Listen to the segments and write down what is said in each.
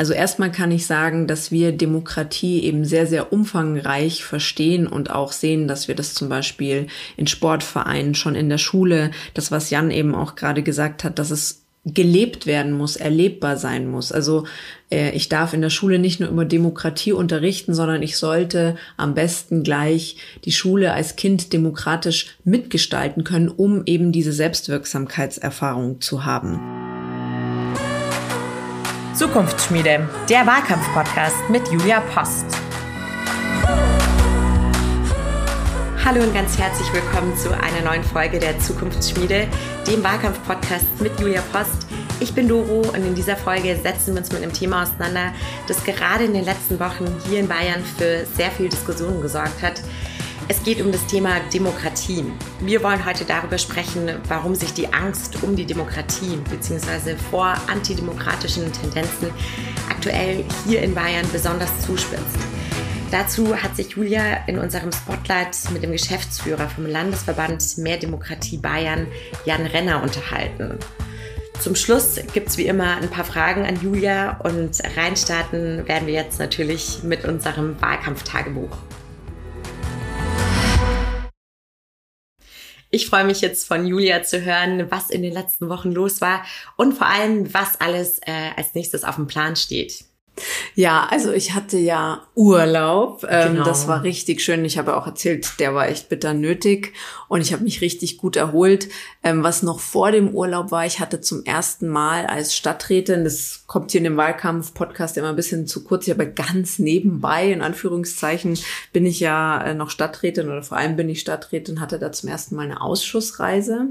Also erstmal kann ich sagen, dass wir Demokratie eben sehr, sehr umfangreich verstehen und auch sehen, dass wir das zum Beispiel in Sportvereinen, schon in der Schule, das, was Jan eben auch gerade gesagt hat, dass es gelebt werden muss, erlebbar sein muss. Also äh, ich darf in der Schule nicht nur über Demokratie unterrichten, sondern ich sollte am besten gleich die Schule als Kind demokratisch mitgestalten können, um eben diese Selbstwirksamkeitserfahrung zu haben. Zukunftsschmiede, der Wahlkampf-Podcast mit Julia Post. Hallo und ganz herzlich willkommen zu einer neuen Folge der Zukunftsschmiede, dem Wahlkampf-Podcast mit Julia Post. Ich bin Doro und in dieser Folge setzen wir uns mit einem Thema auseinander, das gerade in den letzten Wochen hier in Bayern für sehr viel Diskussionen gesorgt hat. Es geht um das Thema Demokratie. Wir wollen heute darüber sprechen, warum sich die Angst um die Demokratie bzw. vor antidemokratischen Tendenzen aktuell hier in Bayern besonders zuspitzt. Dazu hat sich Julia in unserem Spotlight mit dem Geschäftsführer vom Landesverband Mehr Demokratie Bayern, Jan Renner, unterhalten. Zum Schluss gibt es wie immer ein paar Fragen an Julia und reinstarten werden wir jetzt natürlich mit unserem Wahlkampftagebuch. Ich freue mich jetzt von Julia zu hören, was in den letzten Wochen los war und vor allem, was alles äh, als nächstes auf dem Plan steht. Ja, also ich hatte ja Urlaub. Ähm, genau. Das war richtig schön. Ich habe auch erzählt, der war echt bitter nötig und ich habe mich richtig gut erholt. Ähm, was noch vor dem Urlaub war, ich hatte zum ersten Mal als Stadträtin, das kommt hier in dem Wahlkampf-Podcast immer ein bisschen zu kurz, aber ganz nebenbei, in Anführungszeichen, bin ich ja äh, noch Stadträtin oder vor allem bin ich Stadträtin, hatte da zum ersten Mal eine Ausschussreise.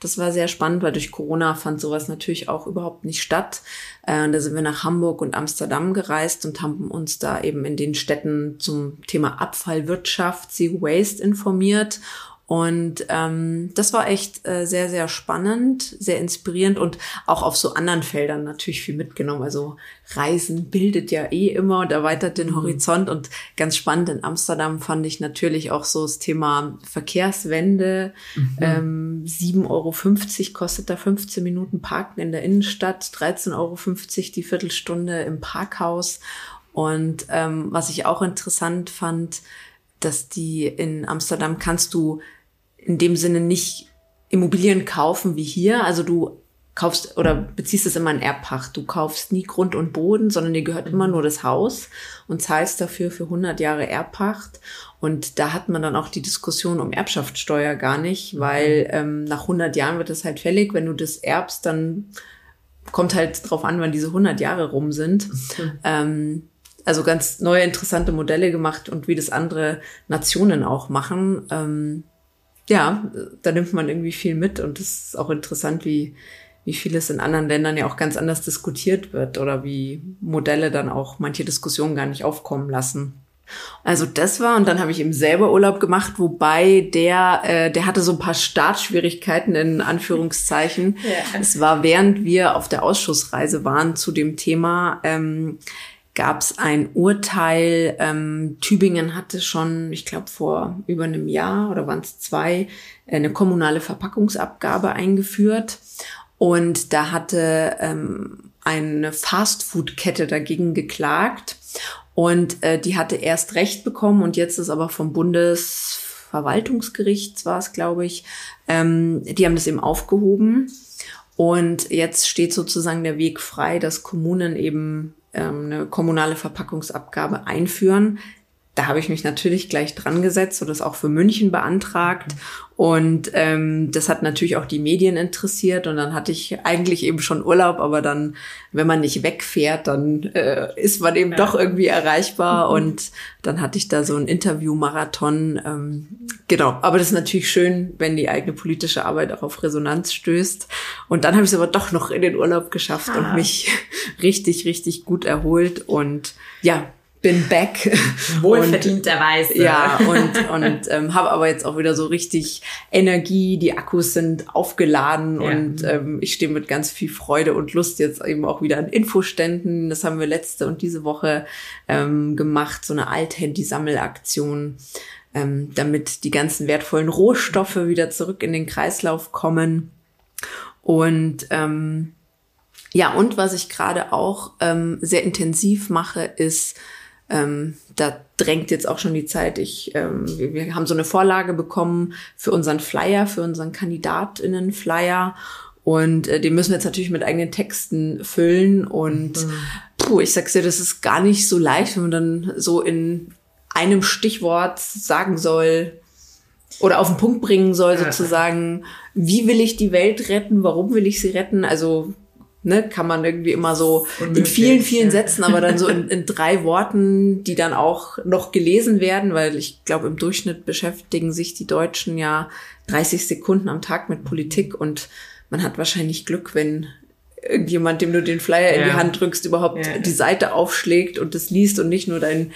Das war sehr spannend, weil durch Corona fand sowas natürlich auch überhaupt nicht statt. Äh, da sind wir nach Hamburg und Amsterdam gereist und haben uns da eben in den Städten zum Thema Abfallwirtschaft, Zero Waste informiert und ähm, das war echt äh, sehr, sehr spannend, sehr inspirierend und auch auf so anderen Feldern natürlich viel mitgenommen. Also Reisen bildet ja eh immer und erweitert den mhm. Horizont. Und ganz spannend in Amsterdam fand ich natürlich auch so das Thema Verkehrswende. Mhm. Ähm, 7,50 Euro kostet da 15 Minuten Parken in der Innenstadt, 13,50 Euro die Viertelstunde im Parkhaus. Und ähm, was ich auch interessant fand, dass die in Amsterdam kannst du in dem Sinne nicht Immobilien kaufen wie hier. Also du kaufst oder beziehst es immer in Erbpacht. Du kaufst nie Grund und Boden, sondern dir gehört immer nur das Haus und zahlst dafür für 100 Jahre Erbpacht. Und da hat man dann auch die Diskussion um Erbschaftssteuer gar nicht, weil ähm, nach 100 Jahren wird es halt fällig. Wenn du das erbst, dann kommt halt drauf an, wann diese 100 Jahre rum sind. Mhm. Ähm, also ganz neue, interessante Modelle gemacht und wie das andere Nationen auch machen. Ähm, ja, da nimmt man irgendwie viel mit und es ist auch interessant, wie, wie vieles in anderen Ländern ja auch ganz anders diskutiert wird oder wie Modelle dann auch manche Diskussionen gar nicht aufkommen lassen. Also das war und dann habe ich eben selber Urlaub gemacht, wobei der äh, der hatte so ein paar Startschwierigkeiten in Anführungszeichen. Ja. Es war während wir auf der Ausschussreise waren zu dem Thema ähm, gab es ein Urteil. Ähm, Tübingen hatte schon, ich glaube, vor über einem Jahr oder waren es zwei, eine kommunale Verpackungsabgabe eingeführt. Und da hatte ähm, eine Fastfood-Kette dagegen geklagt. Und äh, die hatte erst Recht bekommen und jetzt ist aber vom Bundesverwaltungsgericht, war es, glaube ich, ähm, die haben das eben aufgehoben. Und jetzt steht sozusagen der Weg frei, dass Kommunen eben eine kommunale Verpackungsabgabe einführen. Da habe ich mich natürlich gleich dran gesetzt und das auch für München beantragt. Und ähm, das hat natürlich auch die Medien interessiert. Und dann hatte ich eigentlich eben schon Urlaub, aber dann, wenn man nicht wegfährt, dann äh, ist man eben ja. doch irgendwie erreichbar. Mhm. Und dann hatte ich da so ein Interview-Marathon. Ähm, genau, aber das ist natürlich schön, wenn die eigene politische Arbeit auch auf Resonanz stößt. Und dann habe ich es aber doch noch in den Urlaub geschafft ah. und mich richtig, richtig gut erholt. Und ja, bin back. Wohlverdienterweise. Ja, und, und ähm, habe aber jetzt auch wieder so richtig Energie. Die Akkus sind aufgeladen ja. und ähm, ich stehe mit ganz viel Freude und Lust jetzt eben auch wieder an Infoständen. Das haben wir letzte und diese Woche ähm, gemacht, so eine Althandy-Sammelaktion, ähm, damit die ganzen wertvollen Rohstoffe wieder zurück in den Kreislauf kommen. Und ähm, ja, und was ich gerade auch ähm, sehr intensiv mache, ist, ähm, da drängt jetzt auch schon die Zeit. Ich, ähm, wir, wir haben so eine Vorlage bekommen für unseren Flyer, für unseren Kandidatinnen-Flyer. Und äh, den müssen wir jetzt natürlich mit eigenen Texten füllen. Und mhm. puh, ich sag's dir, das ist gar nicht so leicht, wenn man dann so in einem Stichwort sagen soll oder auf den Punkt bringen soll, sozusagen, wie will ich die Welt retten, warum will ich sie retten? Also ne, kann man irgendwie immer so Unmöglich, in vielen, vielen ja. Sätzen, aber dann so in, in drei Worten, die dann auch noch gelesen werden, weil ich glaube, im Durchschnitt beschäftigen sich die Deutschen ja 30 Sekunden am Tag mit Politik und man hat wahrscheinlich Glück, wenn irgendjemand, dem du den Flyer ja. in die Hand drückst, überhaupt ja. die Seite aufschlägt und das liest und nicht nur dein,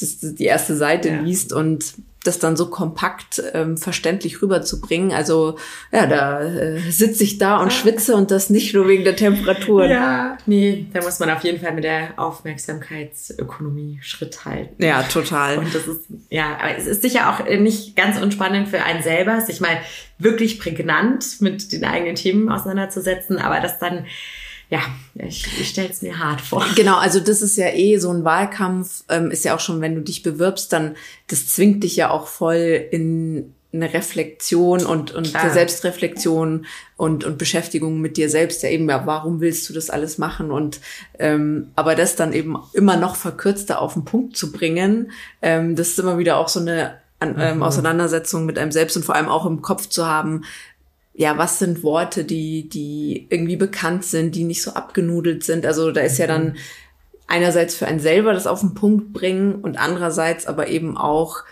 das, die erste Seite liest und das dann so kompakt ähm, verständlich rüberzubringen. Also ja, da äh, sitze ich da und schwitze und das nicht nur wegen der Temperatur. Ja, nee, da muss man auf jeden Fall mit der Aufmerksamkeitsökonomie Schritt halten. Ja, total. Und das ist, ja, aber es ist sicher auch nicht ganz unspannend für einen selber, sich mal wirklich prägnant mit den eigenen Themen auseinanderzusetzen, aber das dann ja, ich, ich stelle es mir hart vor. Genau, also das ist ja eh so ein Wahlkampf, ähm, ist ja auch schon, wenn du dich bewirbst, dann das zwingt dich ja auch voll in eine Reflexion und, und Klar. Selbstreflexion und, und Beschäftigung mit dir selbst. Ja eben, ja, warum willst du das alles machen? Und ähm, aber das dann eben immer noch verkürzter auf den Punkt zu bringen, ähm, das ist immer wieder auch so eine an, ähm, mhm. Auseinandersetzung mit einem selbst und vor allem auch im Kopf zu haben, ja, was sind Worte, die, die irgendwie bekannt sind, die nicht so abgenudelt sind. Also da ist ja dann mhm. einerseits für einen selber das auf den Punkt bringen und andererseits aber eben auch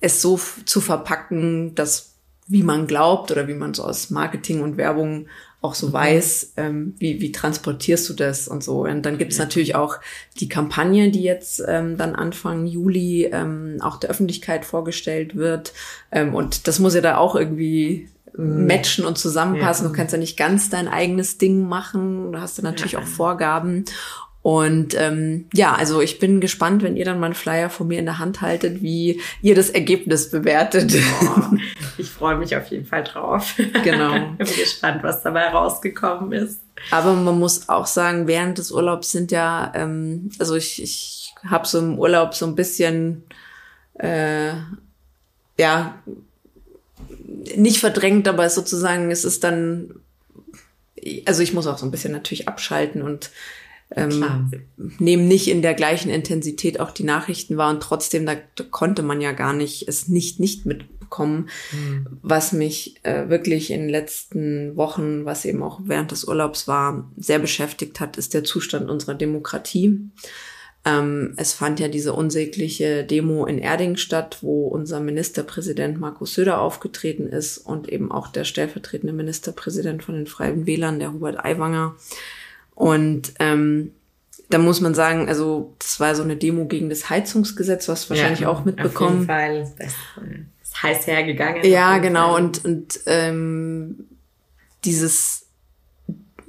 es so zu verpacken, dass wie man glaubt oder wie man so aus Marketing und Werbung auch so mhm. weiß, ähm, wie, wie transportierst du das und so. Und dann gibt's ja. natürlich auch die Kampagne, die jetzt ähm, dann Anfang Juli ähm, auch der Öffentlichkeit vorgestellt wird. Ähm, und das muss ja da auch irgendwie. Matchen und zusammenpassen. Ja. Du kannst ja nicht ganz dein eigenes Ding machen. Du hast ja natürlich ja. auch Vorgaben. Und ähm, ja, also ich bin gespannt, wenn ihr dann mal einen Flyer von mir in der Hand haltet, wie ihr das Ergebnis bewertet. Oh, ich freue mich auf jeden Fall drauf. Genau. Ich bin gespannt, was dabei rausgekommen ist. Aber man muss auch sagen, während des Urlaubs sind ja, ähm, also ich, ich habe so im Urlaub so ein bisschen äh, ja nicht verdrängt, aber sozusagen es ist dann, also ich muss auch so ein bisschen natürlich abschalten und ähm, nehmen nicht in der gleichen Intensität auch die Nachrichten wahr und trotzdem, da, da konnte man ja gar nicht es nicht nicht mitbekommen, mhm. was mich äh, wirklich in den letzten Wochen, was eben auch während des Urlaubs war, sehr beschäftigt hat, ist der Zustand unserer Demokratie. Ähm, es fand ja diese unsägliche Demo in Erding statt, wo unser Ministerpräsident Markus Söder aufgetreten ist und eben auch der stellvertretende Ministerpräsident von den Freien Wählern, der Hubert Aiwanger. Und ähm, da muss man sagen, also das war so eine Demo gegen das Heizungsgesetz, was wahrscheinlich ja, auch mitbekommen. Auf jeden Fall. Das, ist heiß hergegangen. Ja, genau. Fall. Und, und ähm, dieses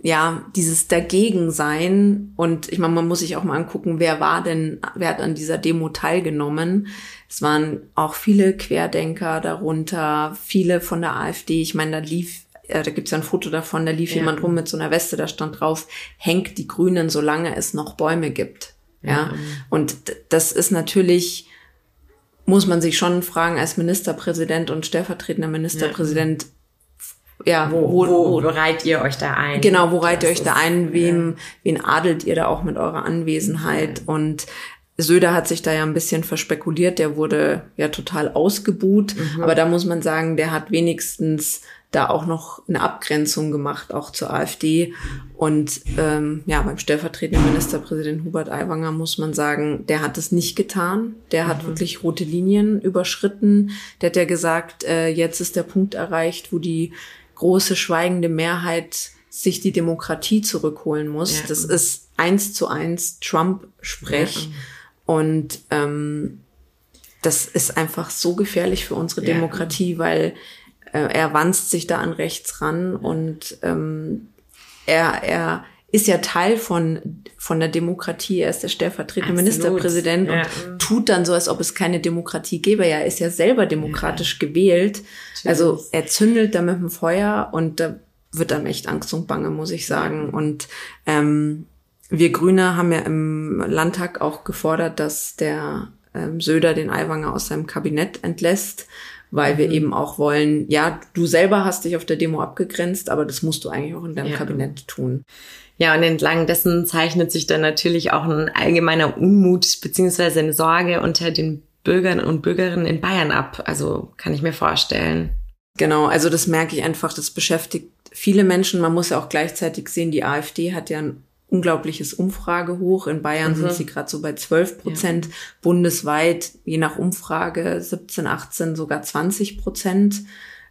ja, dieses Dagegensein und ich meine, man muss sich auch mal angucken, wer war denn, wer hat an dieser Demo teilgenommen. Es waren auch viele Querdenker darunter, viele von der AfD. Ich meine, da lief, äh, da gibt's ja ein Foto davon, da lief ja. jemand rum mit so einer Weste, da stand drauf, hängt die Grünen, solange es noch Bäume gibt. Ja, ja. und das ist natürlich, muss man sich schon fragen als Ministerpräsident und stellvertretender Ministerpräsident, ja ja, wo, wo, wo, wo reiht ihr euch da ein? Genau, wo reiht ihr euch da ein? Wem, wen adelt ihr da auch mit eurer Anwesenheit? Und Söder hat sich da ja ein bisschen verspekuliert, der wurde ja total ausgebuht. Mhm. Aber da muss man sagen, der hat wenigstens da auch noch eine Abgrenzung gemacht, auch zur AfD. Und ähm, ja, beim stellvertretenden Ministerpräsident Hubert Aiwanger muss man sagen, der hat es nicht getan. Der hat mhm. wirklich rote Linien überschritten. Der hat ja gesagt, äh, jetzt ist der Punkt erreicht, wo die große schweigende Mehrheit sich die Demokratie zurückholen muss. Ja. Das ist eins zu eins Trump-Sprech. Ja. Und ähm, das ist einfach so gefährlich für unsere ja. Demokratie, weil äh, er wanzt sich da an rechts ran und ähm, er, er ist ja Teil von, von der Demokratie. Er ist der stellvertretende Ministerpräsident ja. und tut dann so, als ob es keine Demokratie gäbe. Er ist ja selber demokratisch ja. gewählt. Natürlich. Also er zündelt da mit dem Feuer und da wird einem echt Angst und Bange, muss ich sagen. Und ähm, wir Grüne haben ja im Landtag auch gefordert, dass der ähm, Söder den Aiwanger aus seinem Kabinett entlässt, weil mhm. wir eben auch wollen, ja, du selber hast dich auf der Demo abgegrenzt, aber das musst du eigentlich auch in deinem ja. Kabinett tun. Ja, und entlang dessen zeichnet sich dann natürlich auch ein allgemeiner Unmut beziehungsweise eine Sorge unter den Bürgern und Bürgerinnen in Bayern ab. Also kann ich mir vorstellen. Genau, also das merke ich einfach, das beschäftigt viele Menschen. Man muss ja auch gleichzeitig sehen, die AfD hat ja ein unglaubliches Umfragehoch. In Bayern mhm. sind sie gerade so bei 12 Prozent, ja. bundesweit je nach Umfrage 17, 18, sogar 20 Prozent.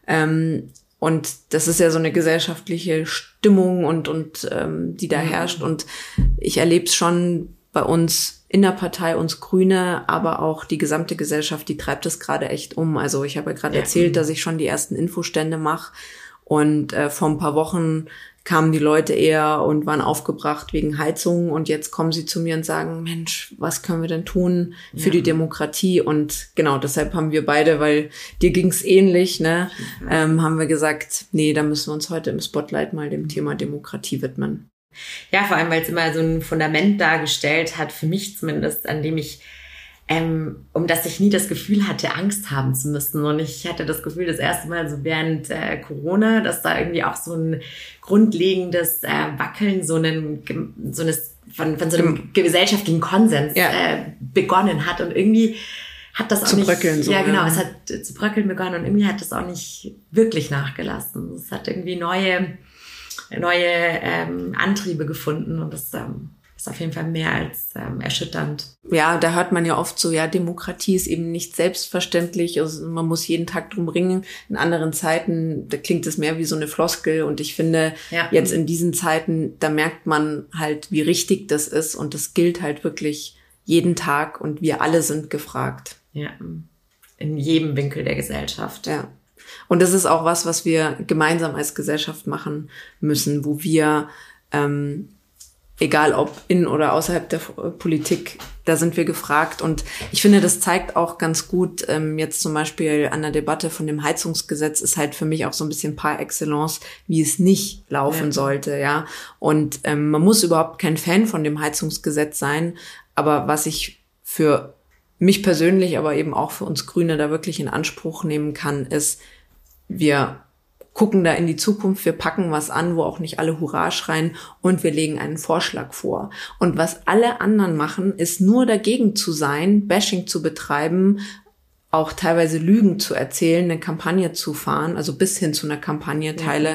Ähm, und das ist ja so eine gesellschaftliche Stimmung und, und ähm, die da mhm. herrscht. Und ich erlebe es schon bei uns in der Partei, uns Grüne, aber auch die gesamte Gesellschaft, die treibt es gerade echt um. Also ich habe ja gerade ja. erzählt, dass ich schon die ersten Infostände mache. Und äh, vor ein paar Wochen kamen die Leute eher und waren aufgebracht wegen Heizungen und jetzt kommen sie zu mir und sagen, Mensch, was können wir denn tun für ja. die Demokratie? Und genau, deshalb haben wir beide, weil dir ging's ähnlich, ne, ähm, haben wir gesagt, nee, da müssen wir uns heute im Spotlight mal dem Thema Demokratie widmen. Ja, vor allem, weil es immer so ein Fundament dargestellt hat, für mich zumindest, an dem ich ähm, um das ich nie das Gefühl hatte, Angst haben zu müssen. Und ich hatte das Gefühl, das erste Mal so während äh, Corona, dass da irgendwie auch so ein grundlegendes äh, Wackeln, so, einen, so eines, von, von so einem gesellschaftlichen Konsens ja. äh, begonnen hat. Und irgendwie hat das auch zu nicht, bröckeln so, ja genau, ja. es hat zu bröckeln begonnen und irgendwie hat das auch nicht wirklich nachgelassen. Es hat irgendwie neue, neue ähm, Antriebe gefunden und das ähm, ist auf jeden Fall mehr als ähm, erschütternd. Ja, da hört man ja oft so, ja, Demokratie ist eben nicht selbstverständlich. Also man muss jeden Tag drum ringen. In anderen Zeiten, da klingt es mehr wie so eine Floskel. Und ich finde, ja. jetzt in diesen Zeiten, da merkt man halt, wie richtig das ist. Und das gilt halt wirklich jeden Tag. Und wir alle sind gefragt. Ja, in jedem Winkel der Gesellschaft. Ja. Und das ist auch was, was wir gemeinsam als Gesellschaft machen müssen, wo wir ähm, egal ob in oder außerhalb der Politik, da sind wir gefragt. Und ich finde, das zeigt auch ganz gut, ähm, jetzt zum Beispiel an der Debatte von dem Heizungsgesetz ist halt für mich auch so ein bisschen par excellence, wie es nicht laufen ja. sollte, ja. Und ähm, man muss überhaupt kein Fan von dem Heizungsgesetz sein, aber was ich für mich persönlich, aber eben auch für uns Grüne da wirklich in Anspruch nehmen kann, ist, wir gucken da in die Zukunft, wir packen was an, wo auch nicht alle Hurra schreien und wir legen einen Vorschlag vor. Und was alle anderen machen, ist nur dagegen zu sein, Bashing zu betreiben, auch teilweise Lügen zu erzählen, eine Kampagne zu fahren, also bis hin zu einer Kampagne, Teile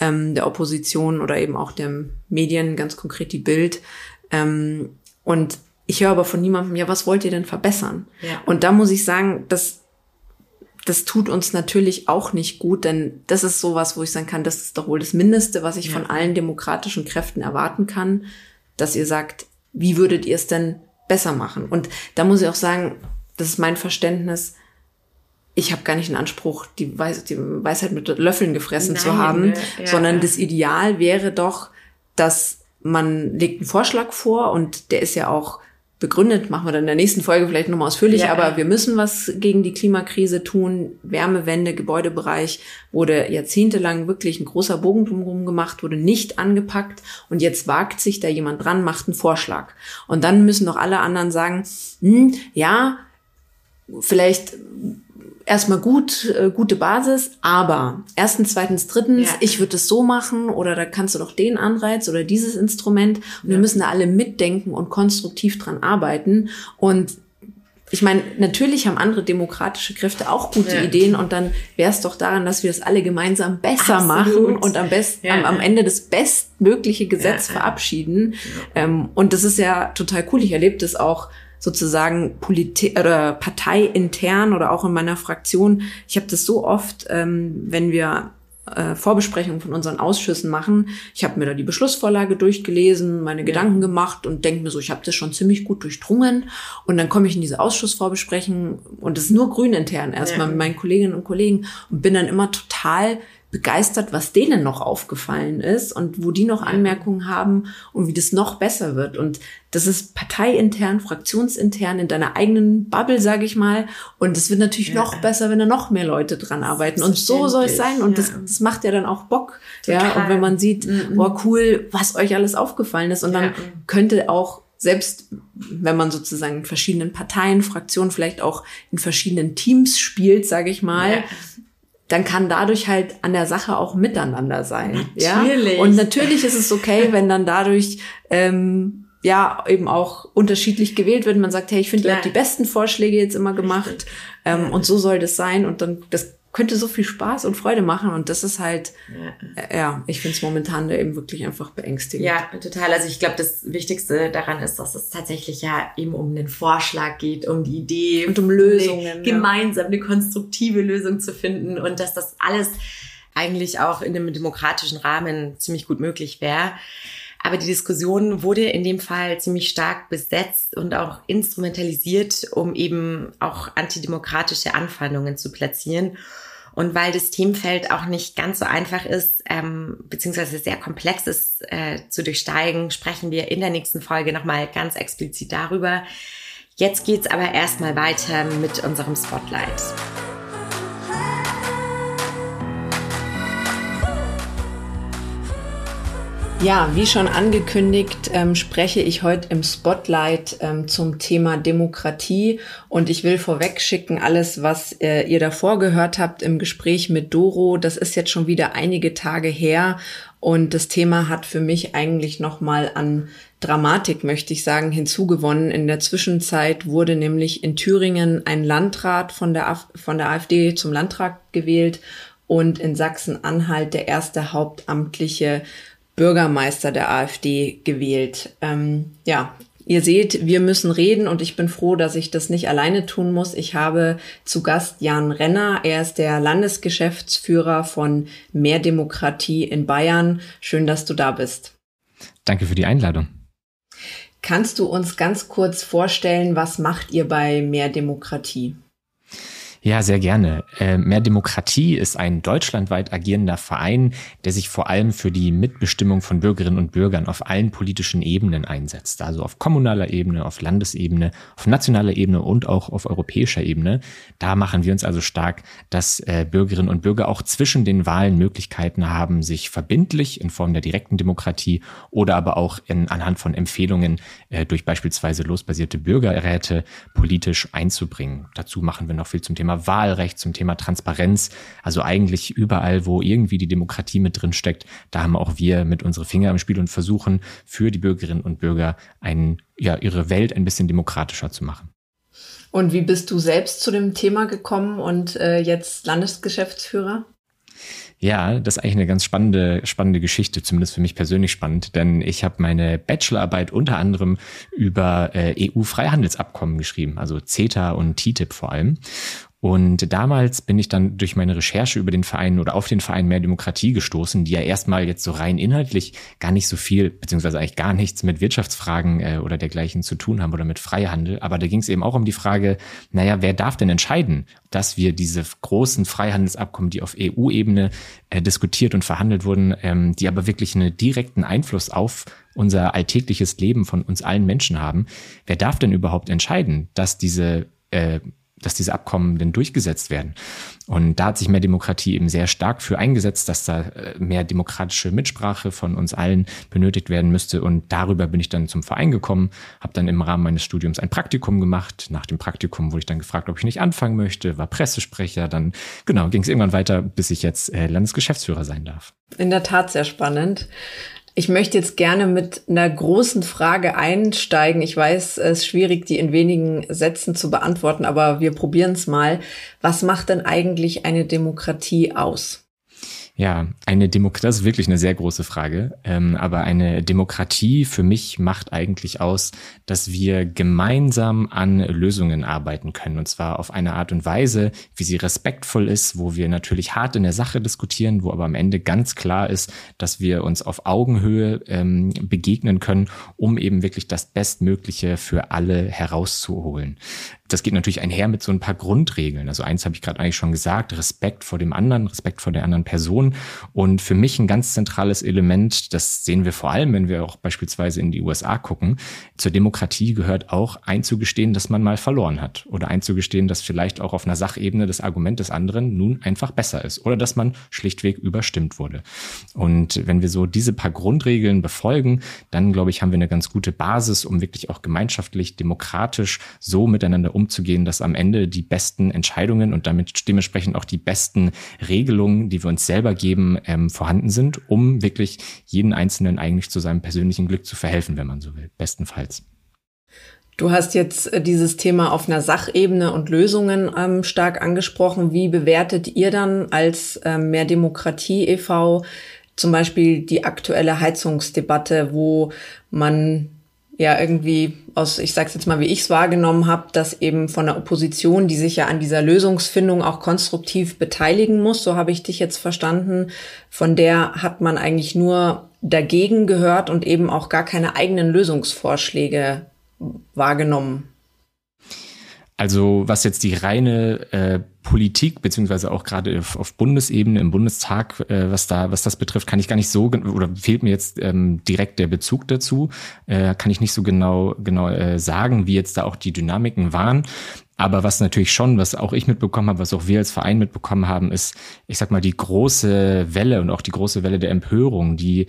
ja. ähm, der Opposition oder eben auch der Medien, ganz konkret die Bild. Ähm, und ich höre aber von niemandem, ja, was wollt ihr denn verbessern? Ja. Und da muss ich sagen, dass das tut uns natürlich auch nicht gut, denn das ist sowas, wo ich sagen kann, das ist doch wohl das Mindeste, was ich ja. von allen demokratischen Kräften erwarten kann, dass ihr sagt, wie würdet ihr es denn besser machen? Und da muss ich auch sagen, das ist mein Verständnis. Ich habe gar nicht den Anspruch, die, Weis die Weisheit mit Löffeln gefressen Nein, zu haben, ja, sondern ja. das Ideal wäre doch, dass man legt einen Vorschlag vor und der ist ja auch begründet, machen wir dann in der nächsten Folge vielleicht nochmal ausführlich, ja. aber wir müssen was gegen die Klimakrise tun. Wärmewende, Gebäudebereich wurde jahrzehntelang wirklich ein großer Bogen drumherum gemacht, wurde nicht angepackt und jetzt wagt sich da jemand dran, macht einen Vorschlag. Und dann müssen doch alle anderen sagen, hm, ja, vielleicht erstmal gut, äh, gute Basis, aber erstens, zweitens, drittens, ja. ich würde es so machen oder da kannst du doch den Anreiz oder dieses Instrument und ja. wir müssen da alle mitdenken und konstruktiv dran arbeiten und ich meine, natürlich haben andere demokratische Kräfte auch gute ja. Ideen und dann wäre es doch daran, dass wir das alle gemeinsam besser Absolut. machen und am besten ja. am, am, Ende das bestmögliche Gesetz ja. verabschieden. Ähm, und das ist ja total cool. Ich erlebe das auch sozusagen Politik oder parteiintern oder auch in meiner Fraktion. Ich habe das so oft, ähm, wenn wir äh, Vorbesprechungen von unseren Ausschüssen machen. Ich habe mir da die Beschlussvorlage durchgelesen, meine ja. Gedanken gemacht und denke mir so, ich habe das schon ziemlich gut durchdrungen. Und dann komme ich in diese Ausschussvorbesprechung und das ist nur grünintern erstmal ja. mit meinen Kolleginnen und Kollegen und bin dann immer total begeistert, was denen noch aufgefallen ist und wo die noch Anmerkungen haben und wie das noch besser wird. Und das ist parteiintern, fraktionsintern in deiner eigenen Bubble, sage ich mal. Und es wird natürlich ja. noch besser, wenn da noch mehr Leute dran arbeiten. Und so soll es sein. Und ja. das, das macht ja dann auch Bock. Total. Ja, und wenn man sieht, mhm. boah, cool, was euch alles aufgefallen ist. Und dann könnte auch selbst wenn man sozusagen in verschiedenen Parteien, Fraktionen, vielleicht auch in verschiedenen Teams spielt, sage ich mal. Dann kann dadurch halt an der Sache auch miteinander sein. Natürlich. Ja? Und natürlich ist es okay, wenn dann dadurch ähm, ja eben auch unterschiedlich gewählt wird. Man sagt, hey, ich finde, ihr habt die besten Vorschläge jetzt immer gemacht ähm, und so soll das sein. Und dann das könnte so viel Spaß und Freude machen und das ist halt, ja, äh, ja ich finde es momentan da eben wirklich einfach beängstigend. Ja, total. Also ich glaube, das Wichtigste daran ist, dass es tatsächlich ja eben um den Vorschlag geht, um die Idee und um Lösungen. Eine, gemeinsam eine konstruktive Lösung zu finden und dass das alles eigentlich auch in einem demokratischen Rahmen ziemlich gut möglich wäre. Aber die Diskussion wurde in dem Fall ziemlich stark besetzt und auch instrumentalisiert, um eben auch antidemokratische Anfeindungen zu platzieren. Und weil das Themenfeld auch nicht ganz so einfach ist, ähm, beziehungsweise sehr komplex ist äh, zu durchsteigen, sprechen wir in der nächsten Folge nochmal ganz explizit darüber. Jetzt geht's aber erstmal weiter mit unserem Spotlight. Ja, wie schon angekündigt, ähm, spreche ich heute im Spotlight ähm, zum Thema Demokratie und ich will vorweg schicken, alles, was äh, ihr davor gehört habt im Gespräch mit Doro, das ist jetzt schon wieder einige Tage her und das Thema hat für mich eigentlich nochmal an Dramatik, möchte ich sagen, hinzugewonnen. In der Zwischenzeit wurde nämlich in Thüringen ein Landrat von der, von der AfD zum Landrat gewählt und in Sachsen-Anhalt der erste hauptamtliche Bürgermeister der AfD gewählt. Ähm, ja, ihr seht, wir müssen reden und ich bin froh, dass ich das nicht alleine tun muss. Ich habe zu Gast Jan Renner. Er ist der Landesgeschäftsführer von Mehr Demokratie in Bayern. Schön, dass du da bist. Danke für die Einladung. Kannst du uns ganz kurz vorstellen, was macht ihr bei Mehr Demokratie? Ja, sehr gerne. Äh, Mehr Demokratie ist ein deutschlandweit agierender Verein, der sich vor allem für die Mitbestimmung von Bürgerinnen und Bürgern auf allen politischen Ebenen einsetzt. Also auf kommunaler Ebene, auf Landesebene, auf nationaler Ebene und auch auf europäischer Ebene. Da machen wir uns also stark, dass äh, Bürgerinnen und Bürger auch zwischen den Wahlen Möglichkeiten haben, sich verbindlich in Form der direkten Demokratie oder aber auch in, anhand von Empfehlungen äh, durch beispielsweise losbasierte Bürgerräte politisch einzubringen. Dazu machen wir noch viel zum Thema Thema Wahlrecht, zum Thema Transparenz. Also eigentlich überall, wo irgendwie die Demokratie mit drin steckt, da haben auch wir mit unsere Finger im Spiel und versuchen für die Bürgerinnen und Bürger ein, ja, ihre Welt ein bisschen demokratischer zu machen. Und wie bist du selbst zu dem Thema gekommen und äh, jetzt Landesgeschäftsführer? Ja, das ist eigentlich eine ganz spannende, spannende Geschichte, zumindest für mich persönlich spannend, denn ich habe meine Bachelorarbeit unter anderem über äh, EU-Freihandelsabkommen geschrieben, also CETA und TTIP vor allem. Und damals bin ich dann durch meine Recherche über den Verein oder auf den Verein Mehr Demokratie gestoßen, die ja erstmal jetzt so rein inhaltlich gar nicht so viel, beziehungsweise eigentlich gar nichts mit Wirtschaftsfragen äh, oder dergleichen zu tun haben oder mit Freihandel. Aber da ging es eben auch um die Frage, naja, wer darf denn entscheiden, dass wir diese großen Freihandelsabkommen, die auf EU-Ebene äh, diskutiert und verhandelt wurden, ähm, die aber wirklich einen direkten Einfluss auf unser alltägliches Leben von uns allen Menschen haben, wer darf denn überhaupt entscheiden, dass diese äh, dass diese Abkommen denn durchgesetzt werden. Und da hat sich mehr Demokratie eben sehr stark für eingesetzt, dass da äh, mehr demokratische Mitsprache von uns allen benötigt werden müsste. Und darüber bin ich dann zum Verein gekommen, habe dann im Rahmen meines Studiums ein Praktikum gemacht. Nach dem Praktikum wurde ich dann gefragt, ob ich nicht anfangen möchte, war Pressesprecher. Dann genau ging es irgendwann weiter, bis ich jetzt äh, Landesgeschäftsführer sein darf. In der Tat sehr spannend. Ich möchte jetzt gerne mit einer großen Frage einsteigen. Ich weiß, es ist schwierig, die in wenigen Sätzen zu beantworten, aber wir probieren es mal. Was macht denn eigentlich eine Demokratie aus? Ja, eine Demokratie, das ist wirklich eine sehr große Frage. Ähm, aber eine Demokratie für mich macht eigentlich aus, dass wir gemeinsam an Lösungen arbeiten können. Und zwar auf eine Art und Weise, wie sie respektvoll ist, wo wir natürlich hart in der Sache diskutieren, wo aber am Ende ganz klar ist, dass wir uns auf Augenhöhe ähm, begegnen können, um eben wirklich das Bestmögliche für alle herauszuholen. Das geht natürlich einher mit so ein paar Grundregeln. Also eins habe ich gerade eigentlich schon gesagt, Respekt vor dem anderen, Respekt vor der anderen Person. Und für mich ein ganz zentrales Element, das sehen wir vor allem, wenn wir auch beispielsweise in die USA gucken, zur Demokratie gehört auch einzugestehen, dass man mal verloren hat oder einzugestehen, dass vielleicht auch auf einer Sachebene das Argument des anderen nun einfach besser ist oder dass man schlichtweg überstimmt wurde. Und wenn wir so diese paar Grundregeln befolgen, dann glaube ich, haben wir eine ganz gute Basis, um wirklich auch gemeinschaftlich, demokratisch so miteinander umzugehen, dass am Ende die besten Entscheidungen und damit dementsprechend auch die besten Regelungen, die wir uns selber geben, ähm, vorhanden sind, um wirklich jeden Einzelnen eigentlich zu seinem persönlichen Glück zu verhelfen, wenn man so will, bestenfalls. Du hast jetzt äh, dieses Thema auf einer Sachebene und Lösungen ähm, stark angesprochen. Wie bewertet ihr dann als ähm, Mehr Demokratie e.V. zum Beispiel die aktuelle Heizungsdebatte, wo man ja irgendwie aus, ich sag's jetzt mal, wie ich es wahrgenommen habe, dass eben von der Opposition, die sich ja an dieser Lösungsfindung auch konstruktiv beteiligen muss, so habe ich dich jetzt verstanden, von der hat man eigentlich nur dagegen gehört und eben auch gar keine eigenen Lösungsvorschläge wahrgenommen? Also was jetzt die reine äh, Politik beziehungsweise auch gerade auf, auf, Bundesebene im Bundestag, äh, was da was das betrifft, kann ich gar nicht so oder fehlt mir jetzt ähm, direkt der Bezug dazu, äh, kann ich nicht so genau genau äh, sagen, wie jetzt da auch die Dynamiken waren. Aber was natürlich schon, was auch ich mitbekommen habe, was auch wir als Verein mitbekommen haben, ist, ich sag mal, die große Welle und auch die große Welle der Empörung, die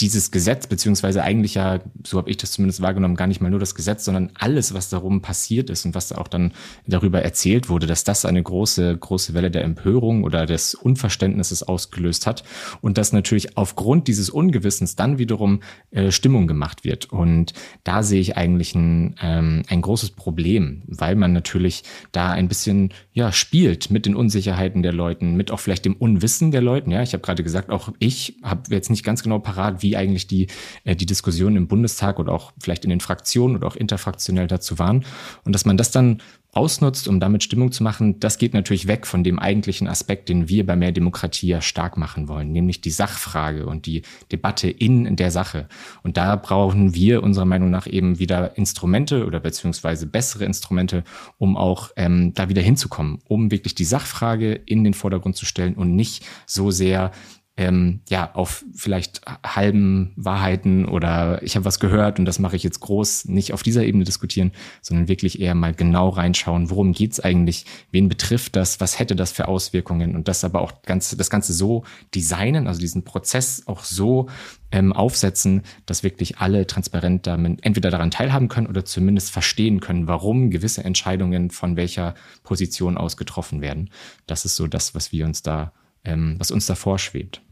dieses Gesetz, beziehungsweise eigentlich ja, so habe ich das zumindest wahrgenommen, gar nicht mal nur das Gesetz, sondern alles, was darum passiert ist und was da auch dann darüber erzählt wurde, dass das eine große, große Welle der Empörung oder des Unverständnisses ausgelöst hat und dass natürlich aufgrund dieses Ungewissens dann wiederum äh, Stimmung gemacht wird. Und da sehe ich eigentlich ein, ähm, ein großes Problem, weil man natürlich da ein bisschen ja spielt mit den Unsicherheiten der Leuten, mit auch vielleicht dem Unwissen der Leuten. Ja, ich habe gerade gesagt, auch ich habe jetzt nicht ganz genau parat, wie wie eigentlich die, äh, die Diskussionen im Bundestag oder auch vielleicht in den Fraktionen oder auch interfraktionell dazu waren. Und dass man das dann ausnutzt, um damit Stimmung zu machen, das geht natürlich weg von dem eigentlichen Aspekt, den wir bei mehr Demokratie ja stark machen wollen, nämlich die Sachfrage und die Debatte in der Sache. Und da brauchen wir unserer Meinung nach eben wieder Instrumente oder beziehungsweise bessere Instrumente, um auch ähm, da wieder hinzukommen, um wirklich die Sachfrage in den Vordergrund zu stellen und nicht so sehr ähm, ja auf vielleicht halben Wahrheiten oder ich habe was gehört und das mache ich jetzt groß, nicht auf dieser Ebene diskutieren, sondern wirklich eher mal genau reinschauen, worum geht's eigentlich, wen betrifft das, was hätte das für Auswirkungen und das aber auch ganz, das Ganze so designen, also diesen Prozess auch so ähm, aufsetzen, dass wirklich alle transparent damit entweder daran teilhaben können oder zumindest verstehen können, warum gewisse Entscheidungen von welcher Position aus getroffen werden. Das ist so das, was wir uns da ähm, was uns da vorschwebt.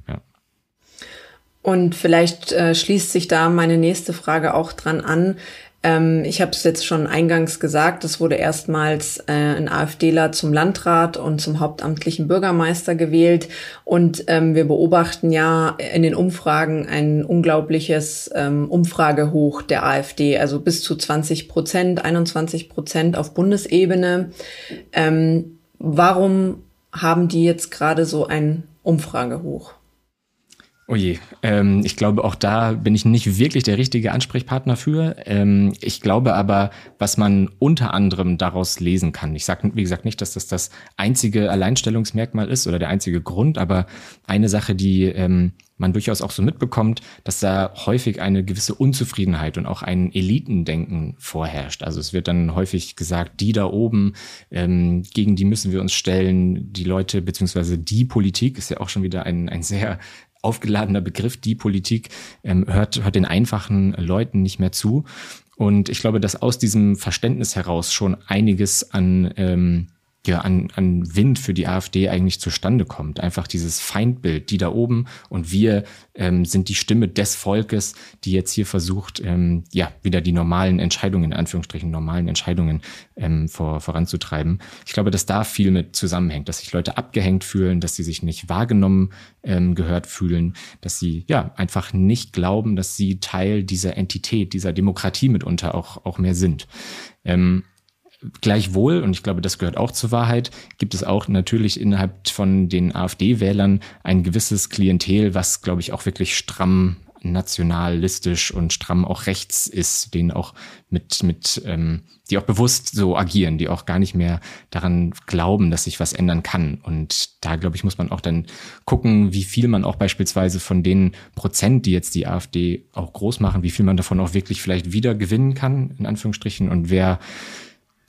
Und vielleicht äh, schließt sich da meine nächste Frage auch dran an. Ähm, ich habe es jetzt schon eingangs gesagt, es wurde erstmals äh, ein AfDler zum Landrat und zum hauptamtlichen Bürgermeister gewählt. Und ähm, wir beobachten ja in den Umfragen ein unglaubliches ähm, Umfragehoch der AfD, also bis zu 20 Prozent, 21 Prozent auf Bundesebene. Ähm, warum haben die jetzt gerade so ein Umfragehoch? Oh je, ähm, ich glaube, auch da bin ich nicht wirklich der richtige Ansprechpartner für. Ähm, ich glaube aber, was man unter anderem daraus lesen kann, ich sage, wie gesagt, nicht, dass das das einzige Alleinstellungsmerkmal ist oder der einzige Grund, aber eine Sache, die ähm, man durchaus auch so mitbekommt, dass da häufig eine gewisse Unzufriedenheit und auch ein Elitendenken vorherrscht. Also es wird dann häufig gesagt, die da oben, ähm, gegen die müssen wir uns stellen, die Leute, beziehungsweise die Politik ist ja auch schon wieder ein, ein sehr aufgeladener Begriff, die Politik, ähm, hört, hört den einfachen Leuten nicht mehr zu. Und ich glaube, dass aus diesem Verständnis heraus schon einiges an ähm, ja, an, an Wind für die AfD eigentlich zustande kommt. Einfach dieses Feindbild, die da oben und wir ähm, sind die Stimme des Volkes, die jetzt hier versucht, ähm, ja, wieder die normalen Entscheidungen, in Anführungsstrichen normalen Entscheidungen ähm, vor, voranzutreiben. Ich glaube, dass da viel mit zusammenhängt, dass sich Leute abgehängt fühlen, dass sie sich nicht wahrgenommen ähm, gehört fühlen, dass sie ja einfach nicht glauben, dass sie Teil dieser Entität, dieser Demokratie mitunter auch, auch mehr sind. Ähm, Gleichwohl, und ich glaube, das gehört auch zur Wahrheit, gibt es auch natürlich innerhalb von den AfD-Wählern ein gewisses Klientel, was, glaube ich, auch wirklich stramm nationalistisch und stramm auch rechts ist, denen auch mit, mit, ähm, die auch bewusst so agieren, die auch gar nicht mehr daran glauben, dass sich was ändern kann. Und da, glaube ich, muss man auch dann gucken, wie viel man auch beispielsweise von den Prozent, die jetzt die AfD auch groß machen, wie viel man davon auch wirklich vielleicht wieder gewinnen kann, in Anführungsstrichen, und wer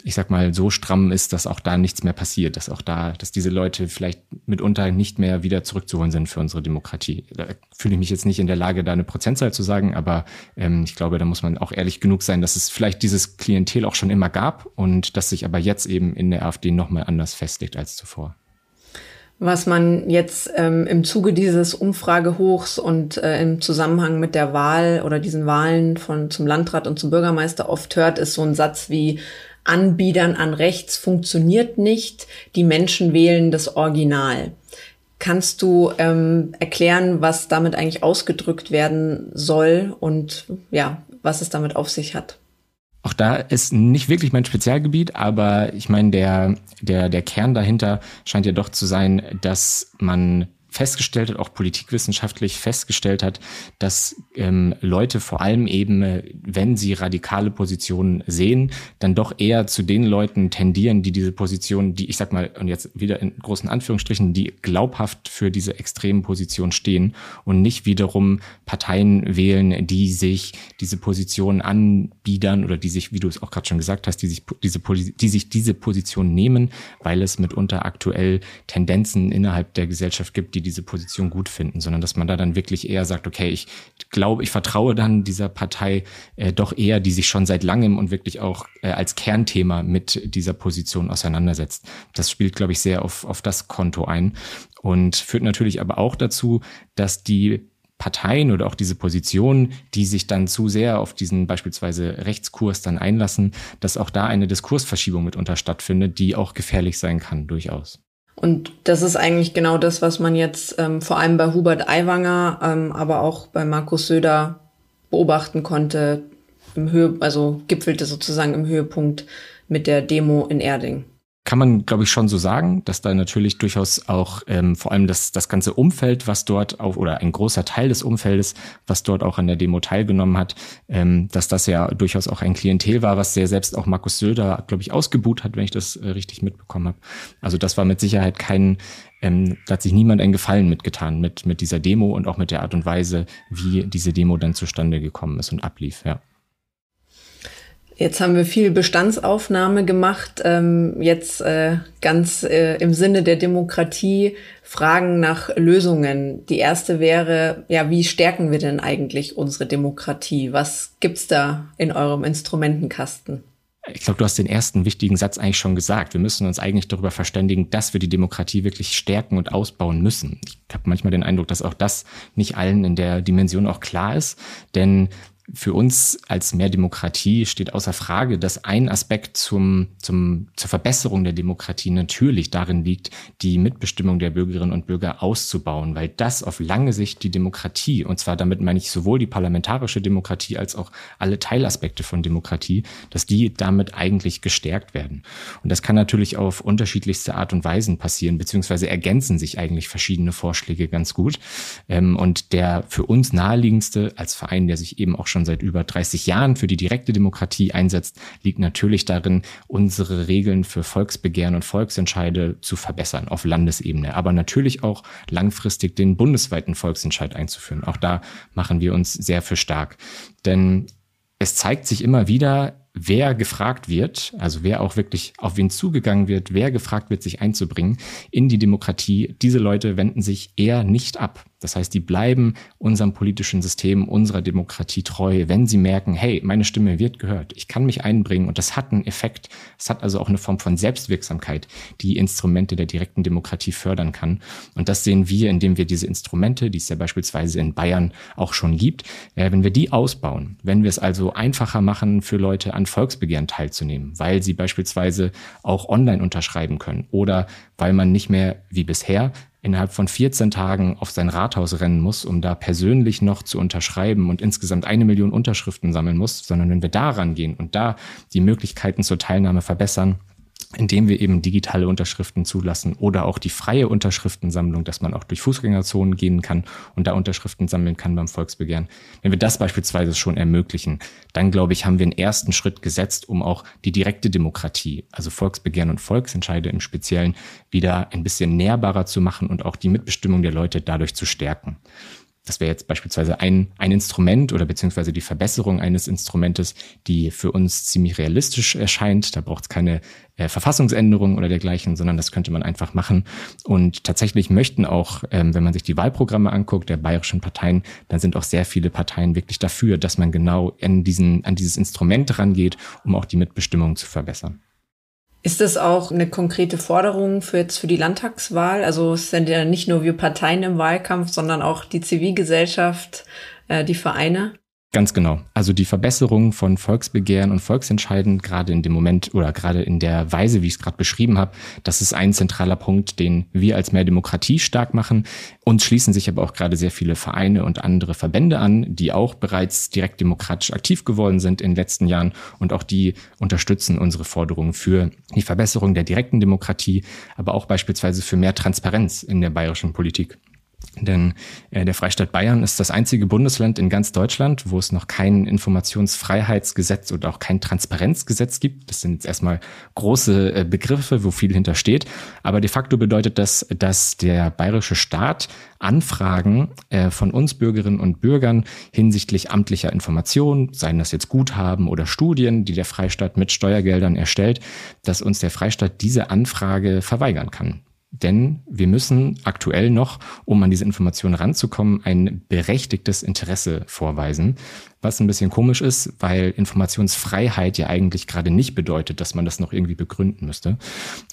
ich sag mal, so stramm ist, dass auch da nichts mehr passiert, dass auch da, dass diese Leute vielleicht mitunter nicht mehr wieder zurückzuholen sind für unsere Demokratie. Da fühle ich mich jetzt nicht in der Lage, da eine Prozentzahl zu sagen, aber ähm, ich glaube, da muss man auch ehrlich genug sein, dass es vielleicht dieses Klientel auch schon immer gab und dass sich aber jetzt eben in der AfD nochmal anders festlegt als zuvor. Was man jetzt ähm, im Zuge dieses Umfragehochs und äh, im Zusammenhang mit der Wahl oder diesen Wahlen von zum Landrat und zum Bürgermeister oft hört, ist so ein Satz wie Anbietern an rechts funktioniert nicht. Die Menschen wählen das Original. Kannst du ähm, erklären, was damit eigentlich ausgedrückt werden soll und ja, was es damit auf sich hat? Auch da ist nicht wirklich mein Spezialgebiet, aber ich meine, der, der, der Kern dahinter scheint ja doch zu sein, dass man festgestellt hat, auch politikwissenschaftlich festgestellt hat, dass ähm, Leute vor allem eben, äh, wenn sie radikale Positionen sehen, dann doch eher zu den Leuten tendieren, die diese Position, die ich sag mal, und jetzt wieder in großen Anführungsstrichen, die glaubhaft für diese extremen Positionen stehen und nicht wiederum Parteien wählen, die sich diese Position anbiedern oder die sich, wie du es auch gerade schon gesagt hast, die sich diese, die sich diese Position nehmen, weil es mitunter aktuell Tendenzen innerhalb der Gesellschaft gibt, die diese Position gut finden, sondern dass man da dann wirklich eher sagt, okay, ich glaube, ich vertraue dann dieser Partei äh, doch eher, die sich schon seit langem und wirklich auch äh, als Kernthema mit dieser Position auseinandersetzt. Das spielt, glaube ich, sehr auf, auf das Konto ein und führt natürlich aber auch dazu, dass die Parteien oder auch diese Positionen, die sich dann zu sehr auf diesen beispielsweise Rechtskurs dann einlassen, dass auch da eine Diskursverschiebung mitunter stattfindet, die auch gefährlich sein kann, durchaus. Und das ist eigentlich genau das, was man jetzt ähm, vor allem bei Hubert Aiwanger, ähm, aber auch bei Markus Söder beobachten konnte, im Höhe, also gipfelte sozusagen im Höhepunkt mit der Demo in Erding kann man, glaube ich, schon so sagen, dass da natürlich durchaus auch ähm, vor allem das, das ganze Umfeld, was dort auch, oder ein großer Teil des Umfeldes, was dort auch an der Demo teilgenommen hat, ähm, dass das ja durchaus auch ein Klientel war, was sehr selbst auch Markus Söder, glaube ich, ausgebuht hat, wenn ich das äh, richtig mitbekommen habe. Also das war mit Sicherheit kein, ähm, da hat sich niemand einen Gefallen mitgetan mit, mit dieser Demo und auch mit der Art und Weise, wie diese Demo dann zustande gekommen ist und ablief, ja. Jetzt haben wir viel Bestandsaufnahme gemacht. Ähm, jetzt äh, ganz äh, im Sinne der Demokratie Fragen nach Lösungen. Die erste wäre, ja, wie stärken wir denn eigentlich unsere Demokratie? Was gibt's da in eurem Instrumentenkasten? Ich glaube, du hast den ersten wichtigen Satz eigentlich schon gesagt. Wir müssen uns eigentlich darüber verständigen, dass wir die Demokratie wirklich stärken und ausbauen müssen. Ich habe manchmal den Eindruck, dass auch das nicht allen in der Dimension auch klar ist. Denn für uns als mehr Demokratie steht außer Frage, dass ein Aspekt zum, zum, zur Verbesserung der Demokratie natürlich darin liegt, die Mitbestimmung der Bürgerinnen und Bürger auszubauen, weil das auf lange Sicht die Demokratie, und zwar damit meine ich sowohl die parlamentarische Demokratie als auch alle Teilaspekte von Demokratie, dass die damit eigentlich gestärkt werden. Und das kann natürlich auf unterschiedlichste Art und Weisen passieren, beziehungsweise ergänzen sich eigentlich verschiedene Vorschläge ganz gut. Ähm, und der für uns naheliegendste als Verein, der sich eben auch schon schon seit über 30 Jahren für die direkte Demokratie einsetzt, liegt natürlich darin, unsere Regeln für Volksbegehren und Volksentscheide zu verbessern auf Landesebene, aber natürlich auch langfristig den bundesweiten Volksentscheid einzuführen. Auch da machen wir uns sehr für stark. Denn es zeigt sich immer wieder, wer gefragt wird, also wer auch wirklich auf wen zugegangen wird, wer gefragt wird, sich einzubringen in die Demokratie, diese Leute wenden sich eher nicht ab. Das heißt, die bleiben unserem politischen System, unserer Demokratie treu, wenn sie merken, hey, meine Stimme wird gehört, ich kann mich einbringen und das hat einen Effekt. Es hat also auch eine Form von Selbstwirksamkeit, die Instrumente der direkten Demokratie fördern kann. Und das sehen wir, indem wir diese Instrumente, die es ja beispielsweise in Bayern auch schon gibt, äh, wenn wir die ausbauen, wenn wir es also einfacher machen für Leute an Volksbegehren teilzunehmen, weil sie beispielsweise auch online unterschreiben können oder weil man nicht mehr wie bisher innerhalb von 14 Tagen auf sein Rathaus rennen muss, um da persönlich noch zu unterschreiben und insgesamt eine Million Unterschriften sammeln muss, sondern wenn wir da rangehen und da die Möglichkeiten zur Teilnahme verbessern, indem wir eben digitale Unterschriften zulassen oder auch die freie Unterschriftensammlung, dass man auch durch Fußgängerzonen gehen kann und da Unterschriften sammeln kann beim Volksbegehren. Wenn wir das beispielsweise schon ermöglichen, dann glaube ich, haben wir einen ersten Schritt gesetzt, um auch die direkte Demokratie, also Volksbegehren und Volksentscheide im Speziellen, wieder ein bisschen nährbarer zu machen und auch die Mitbestimmung der Leute dadurch zu stärken. Das wäre jetzt beispielsweise ein, ein Instrument oder beziehungsweise die Verbesserung eines Instrumentes, die für uns ziemlich realistisch erscheint. Da braucht es keine äh, Verfassungsänderung oder dergleichen, sondern das könnte man einfach machen. Und tatsächlich möchten auch, ähm, wenn man sich die Wahlprogramme anguckt, der bayerischen Parteien, dann sind auch sehr viele Parteien wirklich dafür, dass man genau an, diesen, an dieses Instrument rangeht, um auch die Mitbestimmung zu verbessern. Ist das auch eine konkrete Forderung für jetzt für die Landtagswahl? Also es sind ja nicht nur wir Parteien im Wahlkampf, sondern auch die Zivilgesellschaft, äh, die Vereine. Ganz genau. Also die Verbesserung von Volksbegehren und Volksentscheiden, gerade in dem Moment oder gerade in der Weise, wie ich es gerade beschrieben habe, das ist ein zentraler Punkt, den wir als mehr Demokratie stark machen. Uns schließen sich aber auch gerade sehr viele Vereine und andere Verbände an, die auch bereits direkt demokratisch aktiv geworden sind in den letzten Jahren und auch die unterstützen unsere Forderungen für die Verbesserung der direkten Demokratie, aber auch beispielsweise für mehr Transparenz in der bayerischen Politik. Denn äh, der Freistaat Bayern ist das einzige Bundesland in ganz Deutschland, wo es noch kein Informationsfreiheitsgesetz oder auch kein Transparenzgesetz gibt. Das sind jetzt erstmal große äh, Begriffe, wo viel hintersteht. Aber de facto bedeutet das, dass der bayerische Staat Anfragen äh, von uns Bürgerinnen und Bürgern hinsichtlich amtlicher Informationen, seien das jetzt Guthaben oder Studien, die der Freistaat mit Steuergeldern erstellt, dass uns der Freistaat diese Anfrage verweigern kann. Denn wir müssen aktuell noch, um an diese Informationen ranzukommen, ein berechtigtes Interesse vorweisen was ein bisschen komisch ist, weil Informationsfreiheit ja eigentlich gerade nicht bedeutet, dass man das noch irgendwie begründen müsste.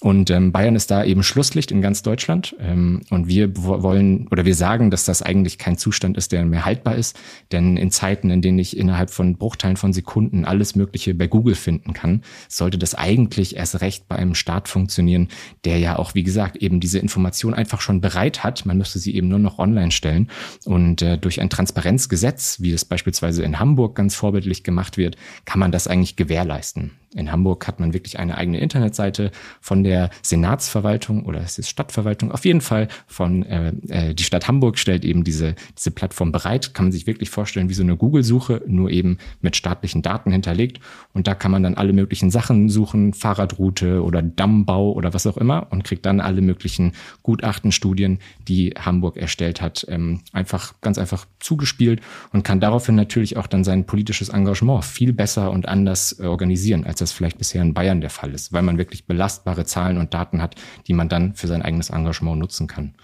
Und ähm, Bayern ist da eben Schlusslicht in ganz Deutschland. Ähm, und wir wollen oder wir sagen, dass das eigentlich kein Zustand ist, der mehr haltbar ist. Denn in Zeiten, in denen ich innerhalb von Bruchteilen von Sekunden alles Mögliche bei Google finden kann, sollte das eigentlich erst recht bei einem Staat funktionieren, der ja auch, wie gesagt, eben diese Information einfach schon bereit hat. Man müsste sie eben nur noch online stellen. Und äh, durch ein Transparenzgesetz, wie es beispielsweise in Hamburg ganz vorbildlich gemacht wird, kann man das eigentlich gewährleisten. In Hamburg hat man wirklich eine eigene Internetseite von der Senatsverwaltung oder es ist Stadtverwaltung. Auf jeden Fall von äh, äh, die Stadt Hamburg stellt eben diese diese Plattform bereit. Kann man sich wirklich vorstellen wie so eine Google-Suche, nur eben mit staatlichen Daten hinterlegt. Und da kann man dann alle möglichen Sachen suchen, Fahrradroute oder Dammbau oder was auch immer und kriegt dann alle möglichen Gutachten, Studien, die Hamburg erstellt hat, ähm, einfach ganz einfach zugespielt und kann daraufhin natürlich auch dann sein politisches Engagement viel besser und anders äh, organisieren als das vielleicht bisher in Bayern der Fall ist, weil man wirklich belastbare Zahlen und Daten hat, die man dann für sein eigenes Engagement nutzen kann.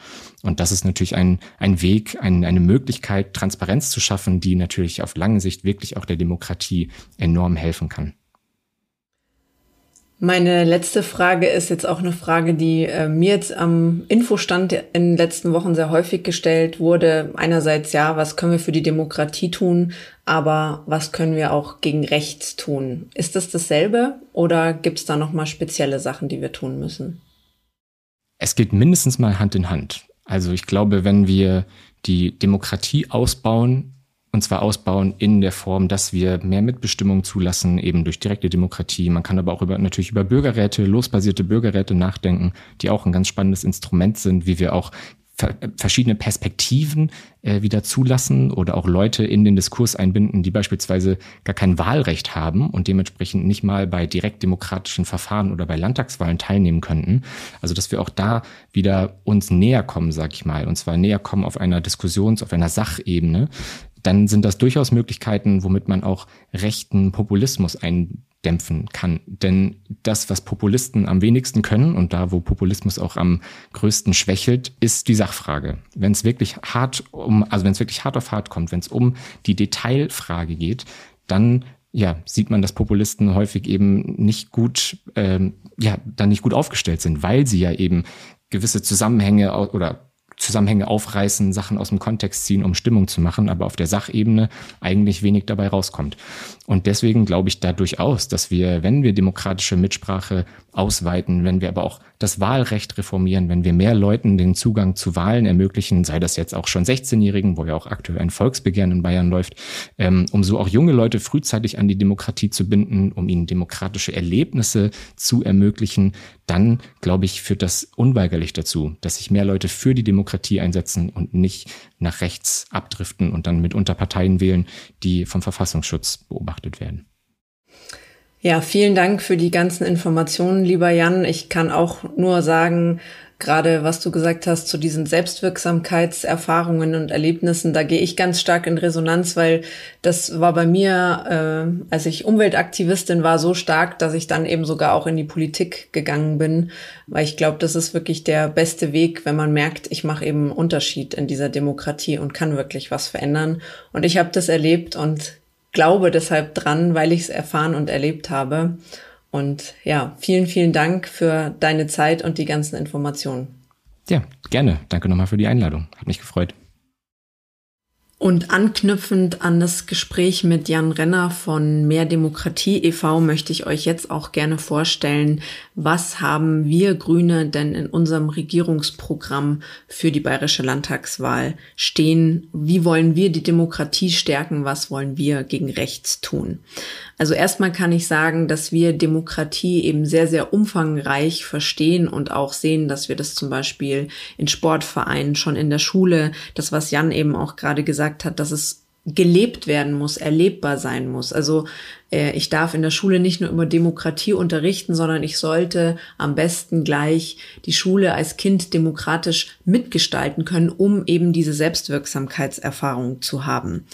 Und das ist natürlich ein, ein Weg, ein, eine Möglichkeit, Transparenz zu schaffen, die natürlich auf lange Sicht wirklich auch der Demokratie enorm helfen kann. Meine letzte Frage ist jetzt auch eine Frage, die äh, mir jetzt am Infostand in den letzten Wochen sehr häufig gestellt wurde. Einerseits ja, was können wir für die Demokratie tun, aber was können wir auch gegen rechts tun? Ist das dasselbe oder gibt es da nochmal spezielle Sachen, die wir tun müssen? Es geht mindestens mal Hand in Hand. Also ich glaube, wenn wir die Demokratie ausbauen, und zwar ausbauen in der Form, dass wir mehr Mitbestimmung zulassen, eben durch direkte Demokratie. Man kann aber auch über, natürlich über Bürgerräte, losbasierte Bürgerräte nachdenken, die auch ein ganz spannendes Instrument sind, wie wir auch verschiedene Perspektiven äh, wieder zulassen oder auch Leute in den Diskurs einbinden, die beispielsweise gar kein Wahlrecht haben und dementsprechend nicht mal bei direktdemokratischen Verfahren oder bei Landtagswahlen teilnehmen könnten. Also dass wir auch da wieder uns näher kommen, sag ich mal, und zwar näher kommen auf einer Diskussions-, auf einer Sachebene, dann sind das durchaus Möglichkeiten, womit man auch rechten Populismus eindämpfen kann. Denn das, was Populisten am wenigsten können und da, wo Populismus auch am größten schwächelt, ist die Sachfrage. Wenn es wirklich hart um, also wenn es wirklich hart auf hart kommt, wenn es um die Detailfrage geht, dann ja, sieht man, dass Populisten häufig eben nicht gut, ähm, ja, dann nicht gut aufgestellt sind, weil sie ja eben gewisse Zusammenhänge oder Zusammenhänge aufreißen, Sachen aus dem Kontext ziehen, um Stimmung zu machen, aber auf der Sachebene eigentlich wenig dabei rauskommt. Und deswegen glaube ich da durchaus, dass wir, wenn wir demokratische Mitsprache ausweiten, wenn wir aber auch das Wahlrecht reformieren, wenn wir mehr Leuten den Zugang zu Wahlen ermöglichen, sei das jetzt auch schon 16-Jährigen, wo ja auch aktuell ein Volksbegehren in Bayern läuft, ähm, um so auch junge Leute frühzeitig an die Demokratie zu binden, um ihnen demokratische Erlebnisse zu ermöglichen, dann, glaube ich, führt das unweigerlich dazu, dass sich mehr Leute für die Demokratie einsetzen und nicht nach rechts abdriften und dann mitunter Parteien wählen, die vom Verfassungsschutz beobachtet werden. Ja, vielen Dank für die ganzen Informationen, lieber Jan. Ich kann auch nur sagen, gerade was du gesagt hast zu diesen Selbstwirksamkeitserfahrungen und Erlebnissen, da gehe ich ganz stark in Resonanz, weil das war bei mir, äh, als ich Umweltaktivistin war, so stark, dass ich dann eben sogar auch in die Politik gegangen bin, weil ich glaube, das ist wirklich der beste Weg, wenn man merkt, ich mache eben Unterschied in dieser Demokratie und kann wirklich was verändern. Und ich habe das erlebt und glaube deshalb dran, weil ich es erfahren und erlebt habe. Und ja, vielen, vielen Dank für deine Zeit und die ganzen Informationen. Ja, gerne. Danke nochmal für die Einladung. Hat mich gefreut. Und anknüpfend an das Gespräch mit Jan Renner von Mehr Demokratie e.V. möchte ich euch jetzt auch gerne vorstellen, was haben wir Grüne denn in unserem Regierungsprogramm für die bayerische Landtagswahl stehen? Wie wollen wir die Demokratie stärken? Was wollen wir gegen rechts tun? Also erstmal kann ich sagen, dass wir Demokratie eben sehr, sehr umfangreich verstehen und auch sehen, dass wir das zum Beispiel in Sportvereinen, schon in der Schule, das, was Jan eben auch gerade gesagt hat, dass es gelebt werden muss, erlebbar sein muss. Also äh, ich darf in der Schule nicht nur über Demokratie unterrichten, sondern ich sollte am besten gleich die Schule als Kind demokratisch mitgestalten können, um eben diese Selbstwirksamkeitserfahrung zu haben.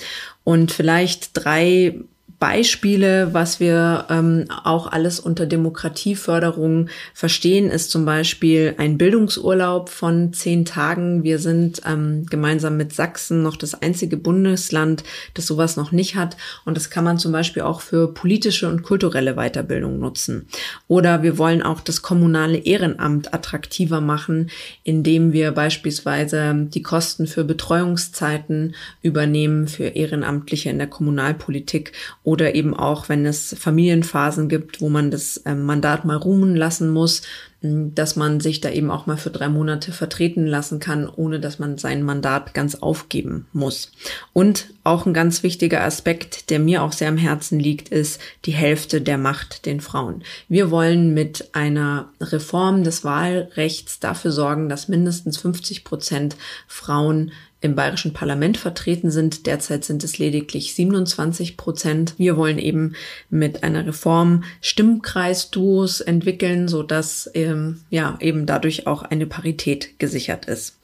Und vielleicht drei Beispiele, was wir ähm, auch alles unter Demokratieförderung verstehen, ist zum Beispiel ein Bildungsurlaub von zehn Tagen. Wir sind ähm, gemeinsam mit Sachsen noch das einzige Bundesland, das sowas noch nicht hat. Und das kann man zum Beispiel auch für politische und kulturelle Weiterbildung nutzen. Oder wir wollen auch das kommunale Ehrenamt attraktiver machen, indem wir beispielsweise die Kosten für Betreuungszeiten übernehmen für Ehrenamtliche in der Kommunalpolitik oder eben auch, wenn es Familienphasen gibt, wo man das ähm, Mandat mal ruhen lassen muss, dass man sich da eben auch mal für drei Monate vertreten lassen kann, ohne dass man sein Mandat ganz aufgeben muss. Und auch ein ganz wichtiger Aspekt, der mir auch sehr am Herzen liegt, ist die Hälfte der Macht den Frauen. Wir wollen mit einer Reform des Wahlrechts dafür sorgen, dass mindestens 50 Prozent Frauen im bayerischen Parlament vertreten sind. Derzeit sind es lediglich 27 Prozent. Wir wollen eben mit einer Reform Stimmkreisduos entwickeln, so dass ähm, ja eben dadurch auch eine Parität gesichert ist.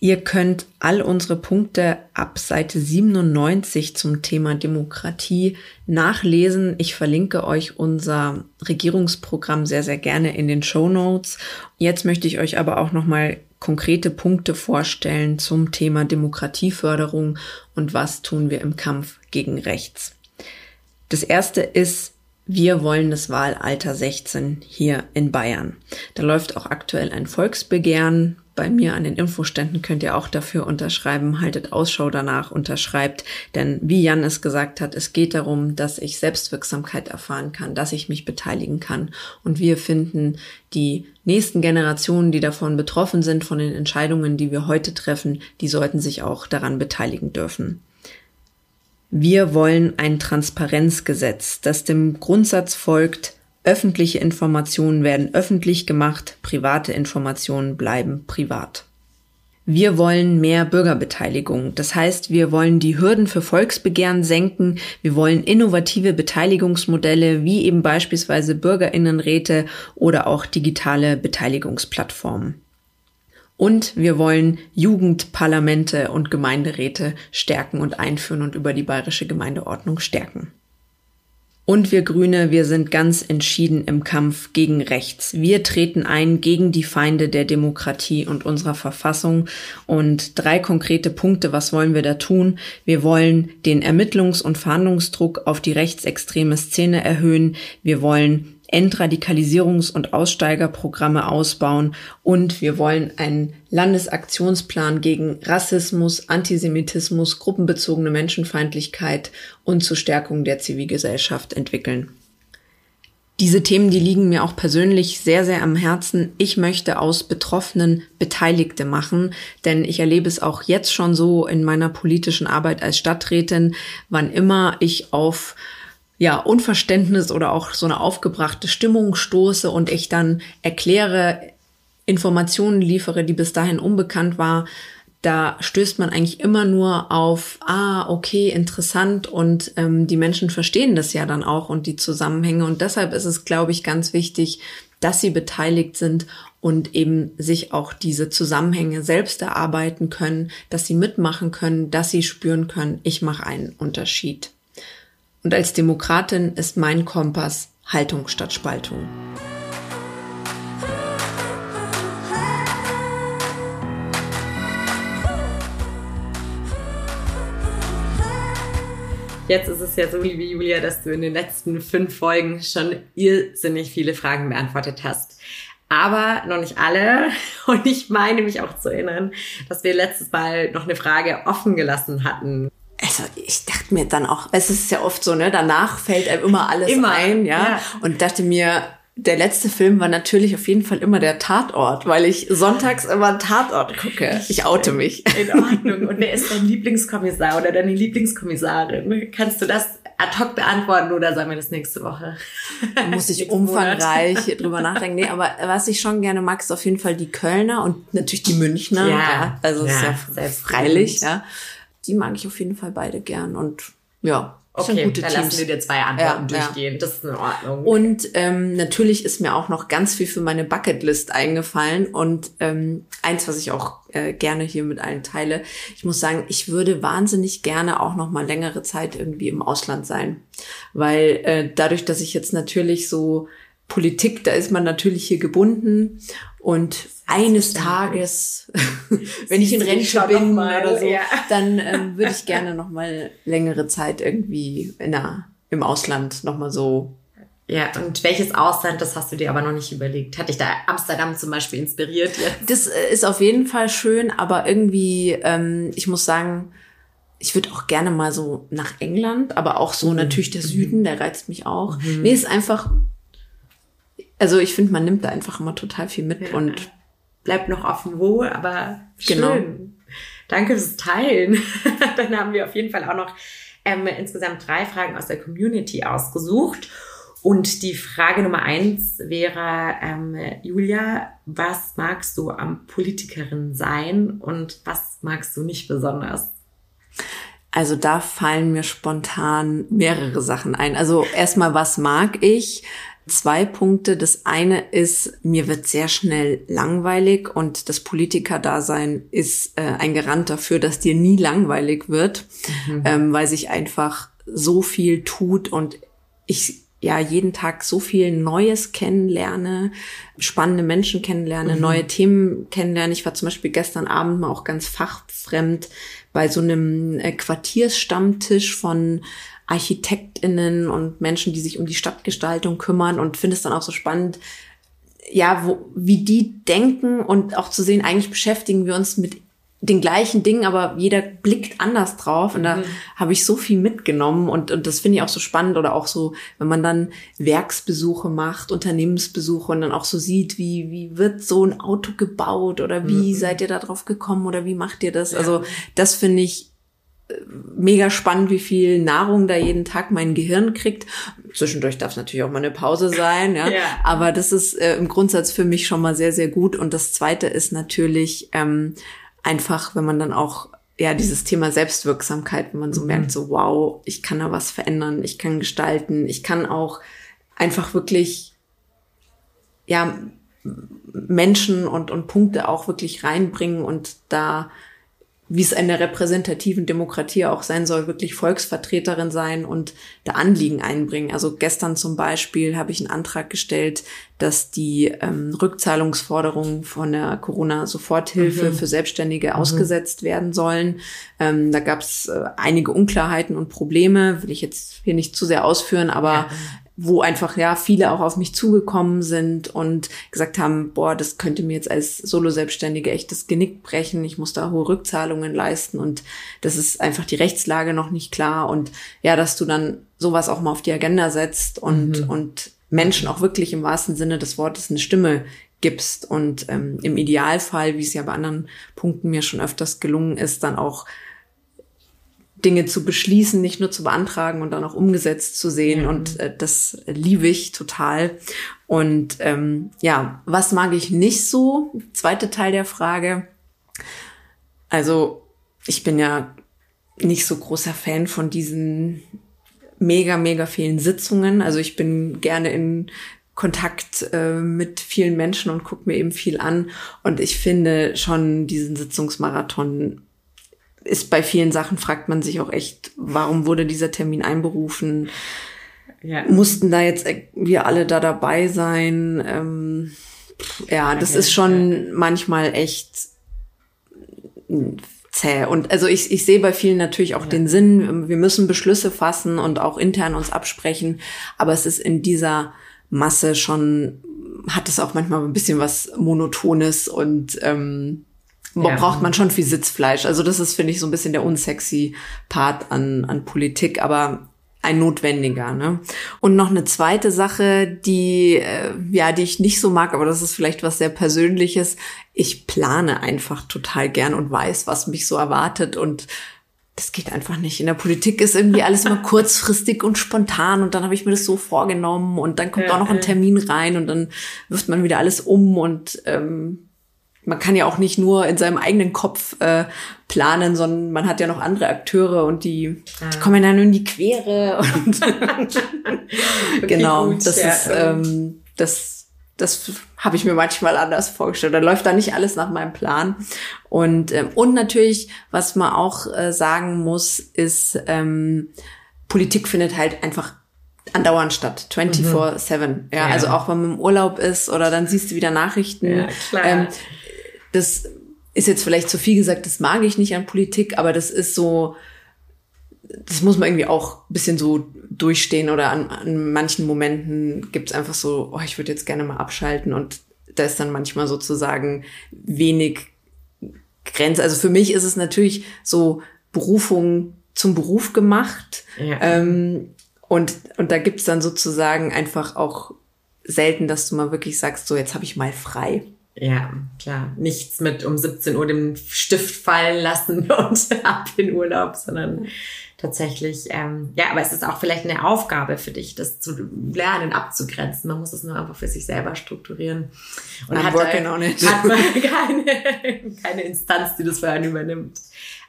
Ihr könnt all unsere Punkte ab Seite 97 zum Thema Demokratie nachlesen. Ich verlinke euch unser Regierungsprogramm sehr, sehr gerne in den Show Notes. Jetzt möchte ich euch aber auch nochmal konkrete Punkte vorstellen zum Thema Demokratieförderung und was tun wir im Kampf gegen rechts. Das erste ist, wir wollen das Wahlalter 16 hier in Bayern. Da läuft auch aktuell ein Volksbegehren bei mir an den Infoständen könnt ihr auch dafür unterschreiben. Haltet Ausschau danach, unterschreibt. Denn wie Jan es gesagt hat, es geht darum, dass ich Selbstwirksamkeit erfahren kann, dass ich mich beteiligen kann. Und wir finden, die nächsten Generationen, die davon betroffen sind, von den Entscheidungen, die wir heute treffen, die sollten sich auch daran beteiligen dürfen. Wir wollen ein Transparenzgesetz, das dem Grundsatz folgt, Öffentliche Informationen werden öffentlich gemacht, private Informationen bleiben privat. Wir wollen mehr Bürgerbeteiligung. Das heißt, wir wollen die Hürden für Volksbegehren senken. Wir wollen innovative Beteiligungsmodelle wie eben beispielsweise Bürgerinnenräte oder auch digitale Beteiligungsplattformen. Und wir wollen Jugendparlamente und Gemeinderäte stärken und einführen und über die bayerische Gemeindeordnung stärken. Und wir Grüne, wir sind ganz entschieden im Kampf gegen rechts. Wir treten ein gegen die Feinde der Demokratie und unserer Verfassung. Und drei konkrete Punkte, was wollen wir da tun? Wir wollen den Ermittlungs- und Fahndungsdruck auf die rechtsextreme Szene erhöhen. Wir wollen Entradikalisierungs- und Aussteigerprogramme ausbauen und wir wollen einen Landesaktionsplan gegen Rassismus, Antisemitismus, gruppenbezogene Menschenfeindlichkeit und zur Stärkung der Zivilgesellschaft entwickeln. Diese Themen, die liegen mir auch persönlich sehr, sehr am Herzen. Ich möchte aus Betroffenen Beteiligte machen, denn ich erlebe es auch jetzt schon so in meiner politischen Arbeit als Stadträtin, wann immer ich auf ja, Unverständnis oder auch so eine aufgebrachte Stimmung stoße und ich dann erkläre, Informationen liefere, die bis dahin unbekannt war, da stößt man eigentlich immer nur auf, ah, okay, interessant und ähm, die Menschen verstehen das ja dann auch und die Zusammenhänge und deshalb ist es, glaube ich, ganz wichtig, dass sie beteiligt sind und eben sich auch diese Zusammenhänge selbst erarbeiten können, dass sie mitmachen können, dass sie spüren können, ich mache einen Unterschied. Und als Demokratin ist mein Kompass Haltung statt Spaltung. Jetzt ist es ja so, liebe Julia, dass du in den letzten fünf Folgen schon irrsinnig viele Fragen beantwortet hast. Aber noch nicht alle. Und ich meine mich auch zu erinnern, dass wir letztes Mal noch eine Frage offen gelassen hatten. Also ich dachte mir dann auch, es ist ja oft so, ne, danach fällt einem immer alles immer, ein, ja? ja. Und dachte mir, der letzte Film war natürlich auf jeden Fall immer der Tatort, weil ich sonntags immer einen Tatort gucke. Ich oute mich. In Ordnung. Und wer ist dein Lieblingskommissar oder deine Lieblingskommissarin? Kannst du das ad hoc beantworten oder sagen wir das nächste Woche? Da muss ich umfangreich drüber nachdenken. Nee, aber was ich schon gerne mag, ist auf jeden Fall die Kölner und natürlich die Münchner. Ja, ja also ja, ist ja freilich, ja. Die mag ich auf jeden Fall beide gern und ja, Okay, gute dann Teams. lassen wir dir zwei Antworten ja, durchgehen. Ja. Das ist in Ordnung. Und ähm, natürlich ist mir auch noch ganz viel für meine Bucketlist eingefallen. Und ähm, eins, was ich auch äh, gerne hier mit allen teile. Ich muss sagen, ich würde wahnsinnig gerne auch noch mal längere Zeit irgendwie im Ausland sein. Weil äh, dadurch, dass ich jetzt natürlich so Politik, da ist man natürlich hier gebunden. Und eines Tages, wenn ich in Rente bin oder so, ja. dann ähm, würde ich gerne noch mal längere Zeit irgendwie in der, im Ausland noch mal so. Ja, und welches Ausland, das hast du dir aber noch nicht überlegt. Hat dich da Amsterdam zum Beispiel inspiriert? Jetzt? Das äh, ist auf jeden Fall schön, aber irgendwie, ähm, ich muss sagen, ich würde auch gerne mal so nach England, aber auch so mhm. natürlich der Süden, der reizt mich auch. Mhm. Nee, ist einfach, also ich finde, man nimmt da einfach immer total viel mit ja. und bleibt noch offen wo, aber genau. schön. Genau. Danke fürs Teilen. Dann haben wir auf jeden Fall auch noch ähm, insgesamt drei Fragen aus der Community ausgesucht. Und die Frage Nummer eins wäre, ähm, Julia, was magst du am Politikerin sein und was magst du nicht besonders? Also da fallen mir spontan mehrere Sachen ein. Also erstmal, was mag ich? Zwei Punkte. Das eine ist, mir wird sehr schnell langweilig und das Politikerdasein ist äh, ein Garant dafür, dass dir nie langweilig wird, mhm. ähm, weil sich einfach so viel tut und ich ja jeden Tag so viel Neues kennenlerne, spannende Menschen kennenlerne, mhm. neue Themen kennenlerne. Ich war zum Beispiel gestern Abend mal auch ganz fachfremd bei so einem äh, Quartiersstammtisch von ArchitektInnen und Menschen, die sich um die Stadtgestaltung kümmern und finde es dann auch so spannend, ja, wo, wie die denken und auch zu sehen, eigentlich beschäftigen wir uns mit den gleichen Dingen, aber jeder blickt anders drauf und da mhm. habe ich so viel mitgenommen und, und das finde ich auch so spannend oder auch so, wenn man dann Werksbesuche macht, Unternehmensbesuche und dann auch so sieht, wie, wie wird so ein Auto gebaut oder wie mhm. seid ihr da drauf gekommen oder wie macht ihr das? Ja. Also das finde ich mega spannend, wie viel Nahrung da jeden Tag mein Gehirn kriegt. Zwischendurch darf es natürlich auch mal eine Pause sein, ja. ja. Aber das ist äh, im Grundsatz für mich schon mal sehr, sehr gut. Und das zweite ist natürlich ähm, einfach, wenn man dann auch ja, dieses Thema Selbstwirksamkeit, wenn man so mhm. merkt, so wow, ich kann da was verändern, ich kann gestalten, ich kann auch einfach wirklich, ja, Menschen und, und Punkte auch wirklich reinbringen und da wie es in der repräsentativen Demokratie auch sein soll, wirklich Volksvertreterin sein und da Anliegen einbringen. Also gestern zum Beispiel habe ich einen Antrag gestellt, dass die ähm, Rückzahlungsforderungen von der Corona-Soforthilfe mhm. für Selbstständige mhm. ausgesetzt werden sollen. Ähm, da gab es äh, einige Unklarheiten und Probleme, will ich jetzt hier nicht zu sehr ausführen, aber wo einfach ja viele auch auf mich zugekommen sind und gesagt haben, boah, das könnte mir jetzt als Solo-Selbstständige echt das Genick brechen, ich muss da hohe Rückzahlungen leisten und das ist einfach die Rechtslage noch nicht klar und ja, dass du dann sowas auch mal auf die Agenda setzt und, mhm. und Menschen auch wirklich im wahrsten Sinne des Wortes eine Stimme gibst und ähm, im Idealfall, wie es ja bei anderen Punkten mir schon öfters gelungen ist, dann auch Dinge zu beschließen, nicht nur zu beantragen und dann auch umgesetzt zu sehen. Ja. Und äh, das liebe ich total. Und ähm, ja, was mag ich nicht so? Zweite Teil der Frage. Also ich bin ja nicht so großer Fan von diesen mega, mega vielen Sitzungen. Also ich bin gerne in Kontakt äh, mit vielen Menschen und gucke mir eben viel an. Und ich finde schon diesen Sitzungsmarathon ist bei vielen Sachen, fragt man sich auch echt, warum wurde dieser Termin einberufen? Ja. Mussten da jetzt wir alle da dabei sein? Ähm, ja, das ist schon manchmal echt zäh. Und also ich, ich sehe bei vielen natürlich auch ja. den Sinn, wir müssen Beschlüsse fassen und auch intern uns absprechen, aber es ist in dieser Masse schon, hat es auch manchmal ein bisschen was Monotones und ähm, ja. braucht man schon viel Sitzfleisch. Also das ist, finde ich, so ein bisschen der unsexy Part an, an Politik, aber ein notwendiger. Ne? Und noch eine zweite Sache, die äh, ja, die ich nicht so mag, aber das ist vielleicht was sehr Persönliches. Ich plane einfach total gern und weiß, was mich so erwartet und das geht einfach nicht. In der Politik ist irgendwie alles immer kurzfristig und spontan und dann habe ich mir das so vorgenommen und dann kommt ja, auch noch ein Termin rein und dann wirft man wieder alles um und ähm, man kann ja auch nicht nur in seinem eigenen Kopf äh, planen, sondern man hat ja noch andere Akteure und die, ah. die kommen dann nur in die Quere. Und okay, genau, gut, das ja. ist ähm, das das habe ich mir manchmal anders vorgestellt. Da läuft da nicht alles nach meinem Plan. Und, ähm, und natürlich, was man auch äh, sagen muss, ist, ähm, Politik findet halt einfach andauernd statt, 24-7. Mhm. Ja, ja, also auch wenn man im Urlaub ist oder dann siehst du wieder Nachrichten. Ja, klar. Ähm, das ist jetzt vielleicht zu viel gesagt, das mag ich nicht an Politik, aber das ist so, das muss man irgendwie auch ein bisschen so durchstehen oder an, an manchen Momenten gibt es einfach so, oh, ich würde jetzt gerne mal abschalten und da ist dann manchmal sozusagen wenig Grenze. Also für mich ist es natürlich so Berufung zum Beruf gemacht. Ja. Ähm, und, und da gibt es dann sozusagen einfach auch selten, dass du mal wirklich sagst, so jetzt habe ich mal frei. Ja, klar. Nichts mit um 17 Uhr den Stift fallen lassen und ab in Urlaub, sondern tatsächlich, ähm, ja, aber es ist auch vielleicht eine Aufgabe für dich, das zu lernen, abzugrenzen. Man muss es nur einfach für sich selber strukturieren. Und I'm hat, working da, on it. hat man keine, keine Instanz, die das für einen übernimmt.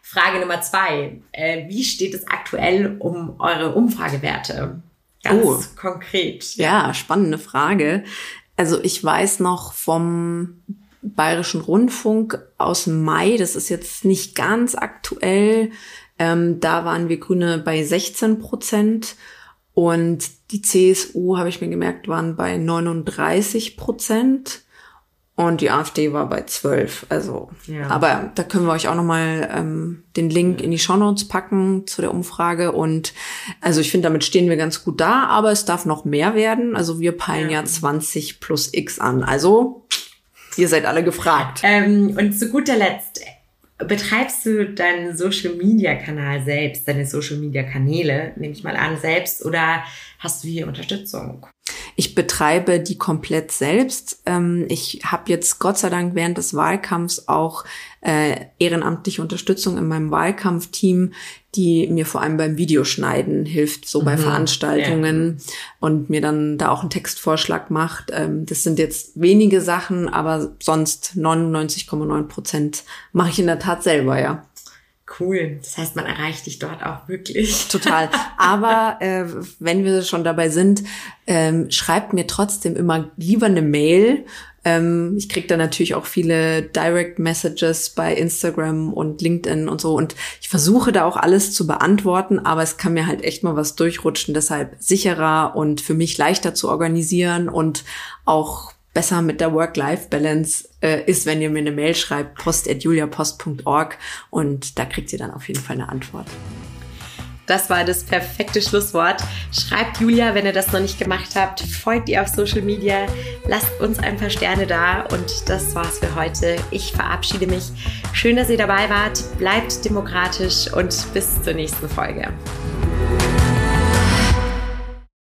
Frage Nummer zwei. Äh, wie steht es aktuell um eure Umfragewerte? Ganz oh. konkret. Ja, spannende Frage. Also ich weiß noch vom Bayerischen Rundfunk aus Mai, das ist jetzt nicht ganz aktuell, ähm, da waren wir Grüne bei 16 Prozent und die CSU, habe ich mir gemerkt, waren bei 39 Prozent. Und die AfD war bei 12. Also, ja. aber da können wir euch auch nochmal ähm, den Link in die Shownotes packen zu der Umfrage. Und also ich finde, damit stehen wir ganz gut da, aber es darf noch mehr werden. Also wir peilen ja, ja 20 plus X an. Also, ihr seid alle gefragt. Ähm, und zu guter Letzt, betreibst du deinen Social Media Kanal selbst, deine Social Media Kanäle, nehme ich mal an, selbst oder hast du hier Unterstützung? Ich betreibe die komplett selbst. Ähm, ich habe jetzt Gott sei Dank während des Wahlkampfs auch äh, ehrenamtliche Unterstützung in meinem Wahlkampfteam, die mir vor allem beim Videoschneiden hilft, so bei mhm, Veranstaltungen ja. und mir dann da auch einen Textvorschlag macht. Ähm, das sind jetzt wenige Sachen, aber sonst 99,9 Prozent mache ich in der Tat selber, ja. Cool. Das heißt, man erreicht dich dort auch wirklich. Total. Aber äh, wenn wir schon dabei sind, ähm, schreibt mir trotzdem immer lieber eine Mail. Ähm, ich kriege da natürlich auch viele Direct Messages bei Instagram und LinkedIn und so. Und ich versuche da auch alles zu beantworten, aber es kann mir halt echt mal was durchrutschen. Deshalb sicherer und für mich leichter zu organisieren und auch besser mit der Work-Life-Balance äh, ist, wenn ihr mir eine Mail schreibt, post.juliapost.org und da kriegt ihr dann auf jeden Fall eine Antwort. Das war das perfekte Schlusswort. Schreibt Julia, wenn ihr das noch nicht gemacht habt. Folgt ihr auf Social Media. Lasst uns ein paar Sterne da. Und das war's für heute. Ich verabschiede mich. Schön, dass ihr dabei wart. Bleibt demokratisch und bis zur nächsten Folge.